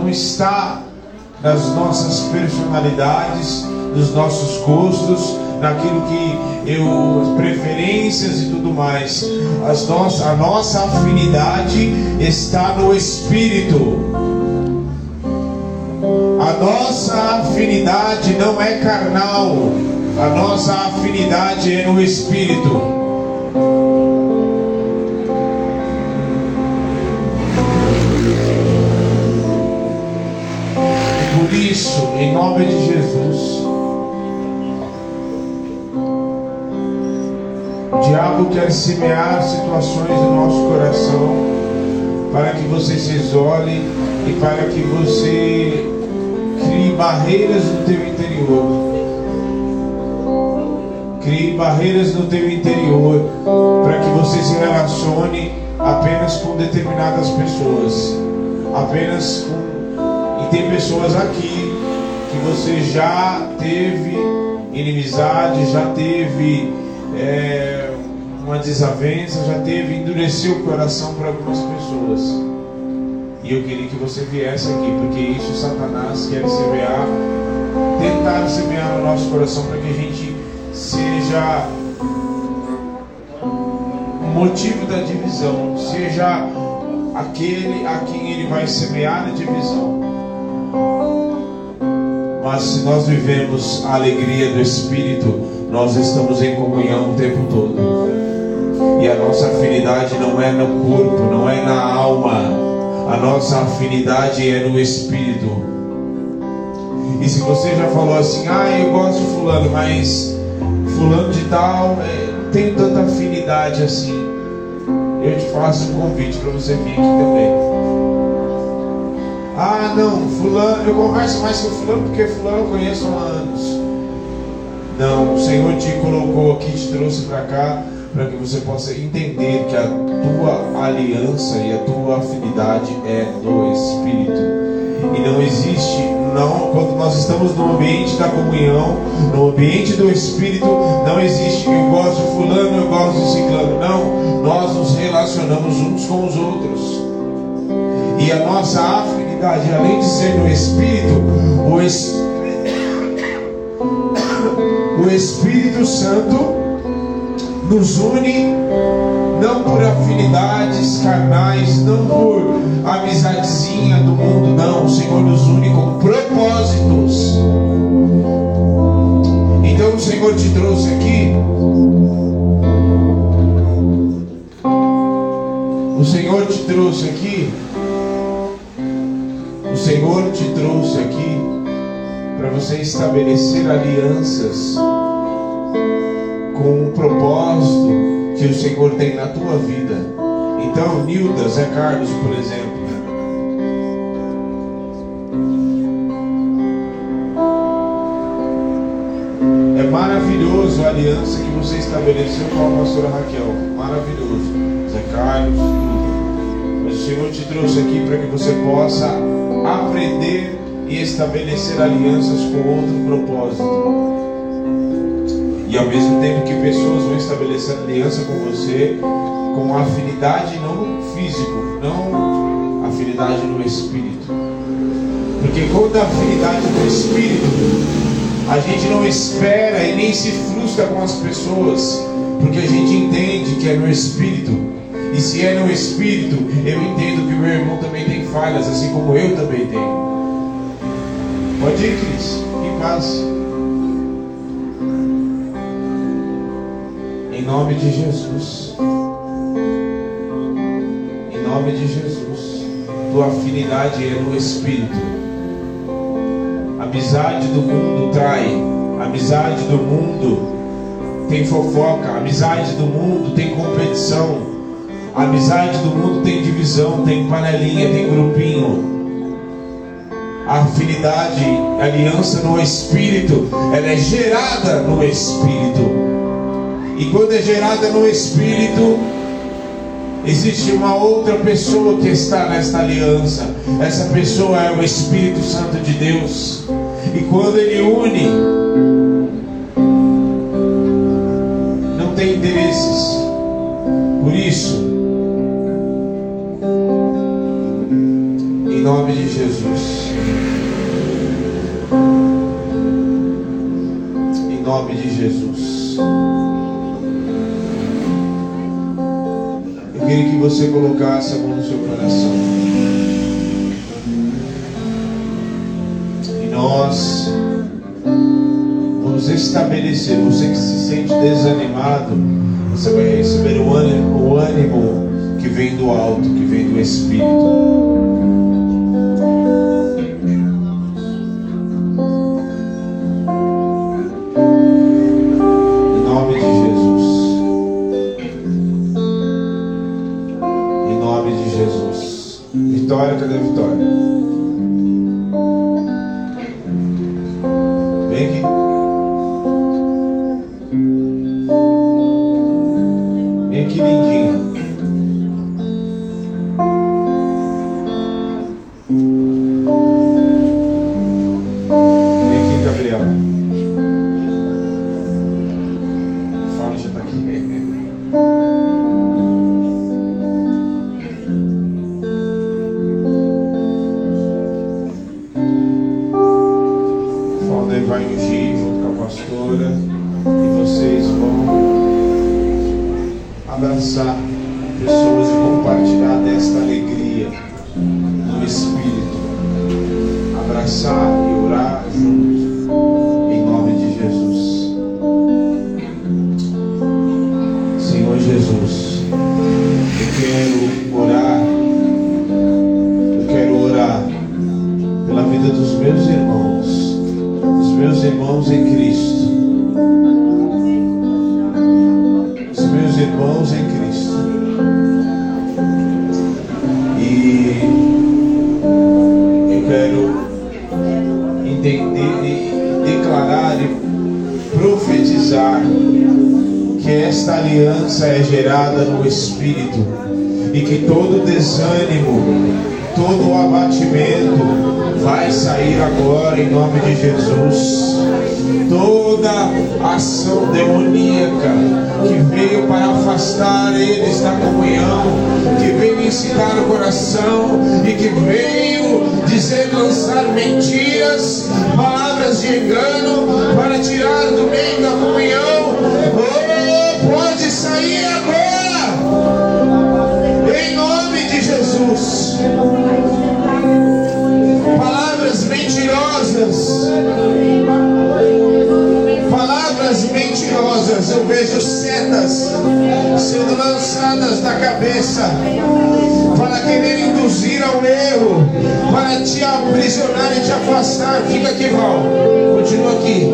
Está nas nossas personalidades, nos nossos gostos, naquilo que eu preferências e tudo mais. As nossas, a nossa afinidade está no Espírito. A nossa afinidade não é carnal, a nossa afinidade é no Espírito. Semear situações no nosso coração para que você se isole e para que você crie barreiras no teu interior. Crie barreiras no teu interior para que você se relacione apenas com determinadas pessoas, apenas com e tem pessoas aqui que você já teve inimizade, já teve é, uma desavença, já teve endureceu o coração para algumas pessoas. E eu queria que você viesse aqui, porque isso Satanás quer semear, tentar semear no nosso coração para que a gente seja o motivo da divisão, seja aquele a quem ele vai semear a divisão. Mas se nós vivemos a alegria do Espírito, nós estamos em comunhão o tempo todo. E a nossa afinidade não é no corpo, não é na alma. A nossa afinidade é no Espírito. E se você já falou assim, ah, eu gosto de fulano, mas fulano de tal, é, tenho tanta afinidade assim. Eu te faço um convite para você vir aqui também. Ah, não, fulano, eu converso mais com fulano porque fulano eu conheço há anos. Não, o Senhor te colocou aqui, te trouxe para cá para que você possa entender que a tua aliança e a tua afinidade é do Espírito. E não existe, não, quando nós estamos no ambiente da comunhão, no ambiente do Espírito, não existe eu gosto de fulano, eu gosto de ciclano. Não, nós nos relacionamos uns com os outros. E a nossa afinidade, além de ser no Espírito, o, es... o Espírito Santo nos une não por afinidades carnais, não por amizadezinha do mundo, não. O Senhor nos une com propósitos. Então o Senhor te trouxe aqui. O Senhor te trouxe aqui. O Senhor te trouxe aqui para você estabelecer alianças com o propósito que o Senhor tem na tua vida. Então, Nilda, Zé Carlos, por exemplo. É maravilhoso a aliança que você estabeleceu com a pastora Raquel. Maravilhoso. Zé Carlos. Mas o Senhor te trouxe aqui para que você possa aprender e estabelecer alianças com outro propósito. Ao mesmo tempo que pessoas vão estabelecer aliança com você, com afinidade não físico, não afinidade no espírito. Porque quando a afinidade no espírito, a gente não espera e nem se frustra com as pessoas, porque a gente entende que é no espírito. E se é no espírito, eu entendo que meu irmão também tem falhas, assim como eu também tenho. Pode ir, Cris, em paz. Nome de Jesus. Em nome de Jesus. Tua afinidade é no Espírito. Amizade do mundo trai. Amizade do mundo tem fofoca. Amizade do mundo tem competição. Amizade do mundo tem divisão, tem panelinha, tem grupinho. A afinidade, a aliança no Espírito, ela é gerada no Espírito. E quando é gerada no Espírito, existe uma outra pessoa que está nesta aliança. Essa pessoa é o Espírito Santo de Deus. E quando ele une, não tem interesses. Por isso, em nome de Jesus. Em nome de Jesus. Queria que você colocasse a mão no seu coração. E nós vamos estabelecer, você que se sente desanimado, você vai receber o ânimo, o ânimo que vem do alto, que vem do Espírito. marca da vitória. lançar mentiras, palavras de engano, para tirar do meio da comunhão. Oh, pode sair agora, em nome de Jesus. Palavras mentirosas. Palavras mentirosas, eu vejo setas sendo lançadas da cabeça conduzir ao erro, para te aprisionar e te afastar. Fica aqui, Val. Continua aqui.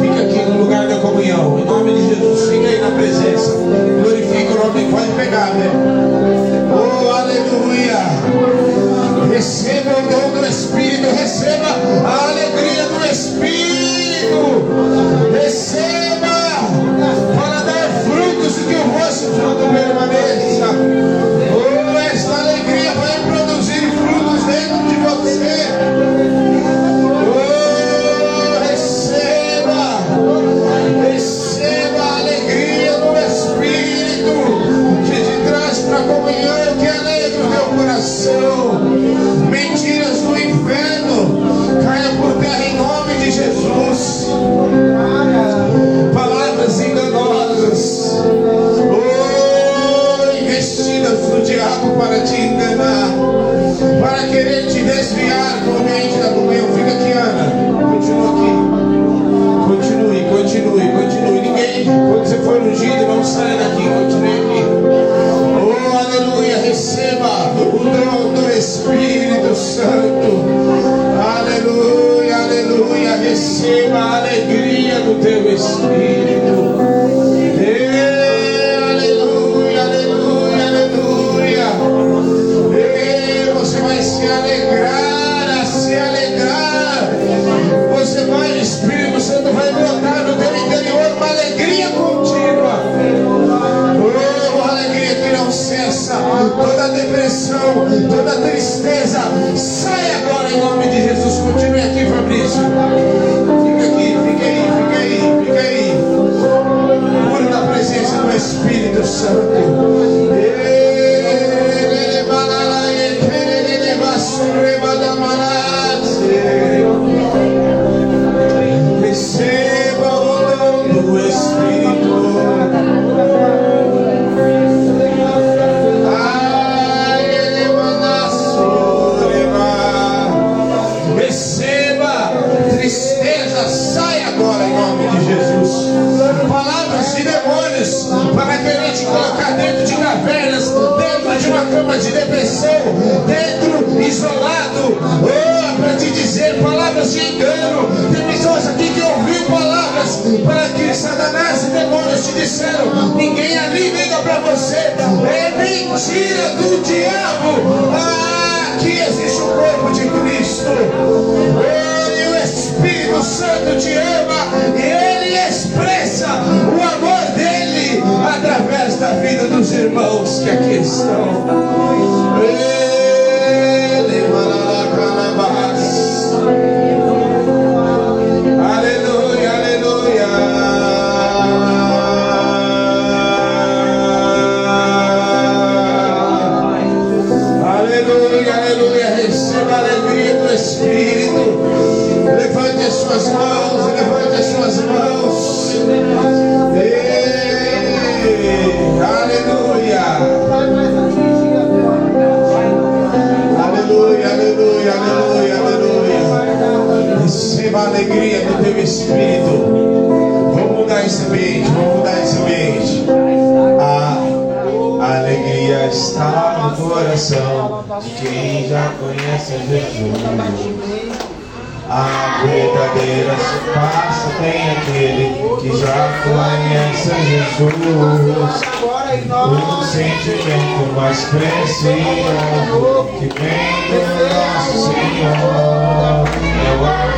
Fica aqui no lugar da comunhão. Em nome de Jesus, fica aí na presença. Glorifica o nome. Pode pegar, né? Oh, aleluia. Receba o dom do Espírito. Receba a alegria do Espírito. fruto permaneça. Oh, esta alegria vai produzir frutos dentro de você. Sai saia daqui, continue aqui. Oh, aleluia, receba o dom do Espírito Santo. Aleluia, aleluia, receba a alegria do teu Espírito. depressão, toda tristeza, sai agora em nome de Jesus. Continue aqui, Fabrício. Fica aqui, fica aí, fica aí, fica aí. Puro da presença do Espírito Santo. engano. Tem pessoas aqui que ouviu palavras para que Satanás e demônios te disseram: ninguém ali liga para você. É mentira do diabo. Ah, existe o corpo de Cristo. Ele, o Espírito Santo, te ama e ele expressa o amor dele através da vida dos irmãos que aqui estão. Ele, Thank you. Espírito. Levante as suas mãos, levante as suas mãos. Aleluia. Aleluia, aleluia, aleluia. Receba a alegria do teu Espírito. Vamos mudar esse ambiente, vamos mudar esse ambiente. Está no coração de quem já conhece Jesus. A verdadeira passa tem aquele que já conhece Jesus. O sentimento mais precioso que vem do nosso Senhor é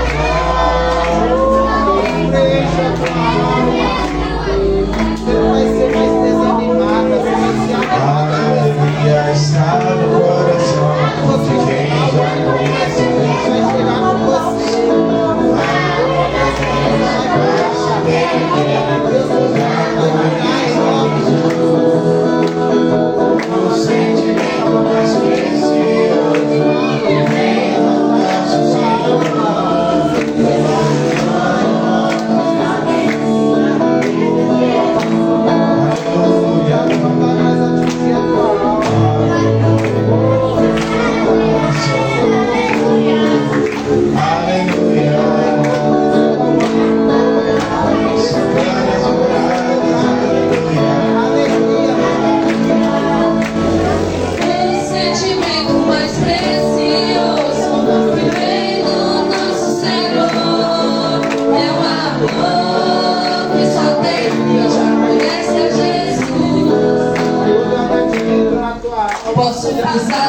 Posso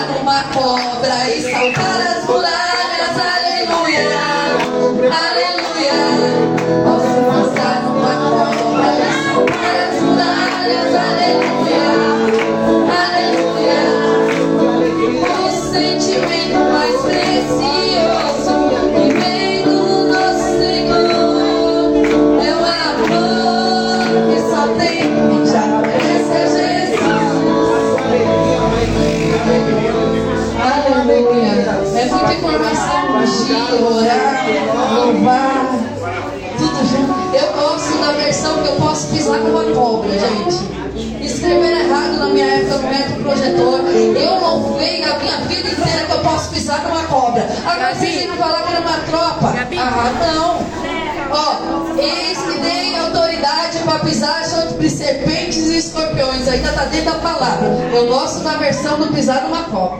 louvar, tudo junto. Eu gosto da versão que eu posso pisar com uma cobra, gente. Escreveram errado na minha época no método projetor. Eu louvei a minha vida inteira que eu posso pisar com uma cobra. Agora vocês viram falar que era uma tropa. Ah, não. Ó, eis que tem autoridade para pisar sobre serpentes e escorpiões. Ainda está dentro da palavra. Eu gosto da versão do pisar numa cobra.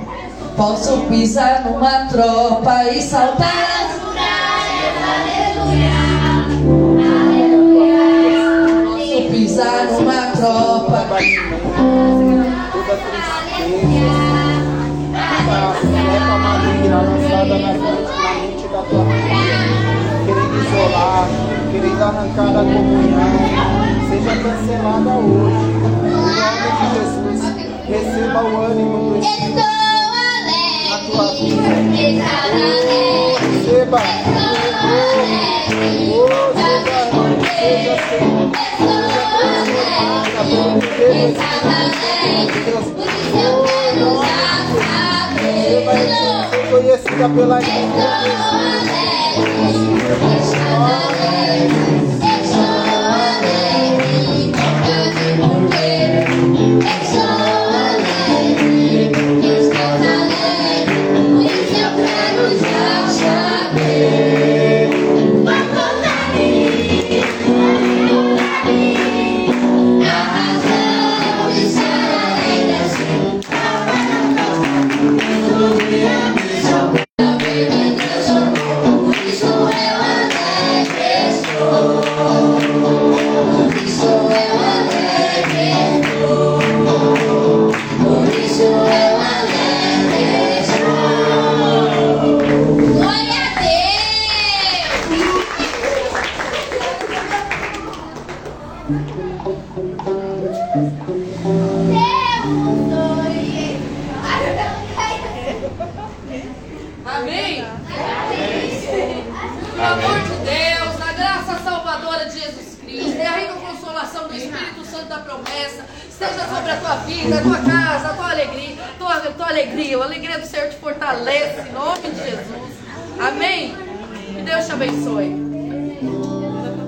Posso pisar numa tropa e saltar as Posso cancelada hoje. Em nome de Jesus, receba o ânimo do Espírito tua vida. Receba. Oh, seja, seja, seja, vai ser conhecida pela Glória a tua a casa, a tua alegria, tua, tua alegria, a alegria do Senhor te fortalece, em nome de Jesus.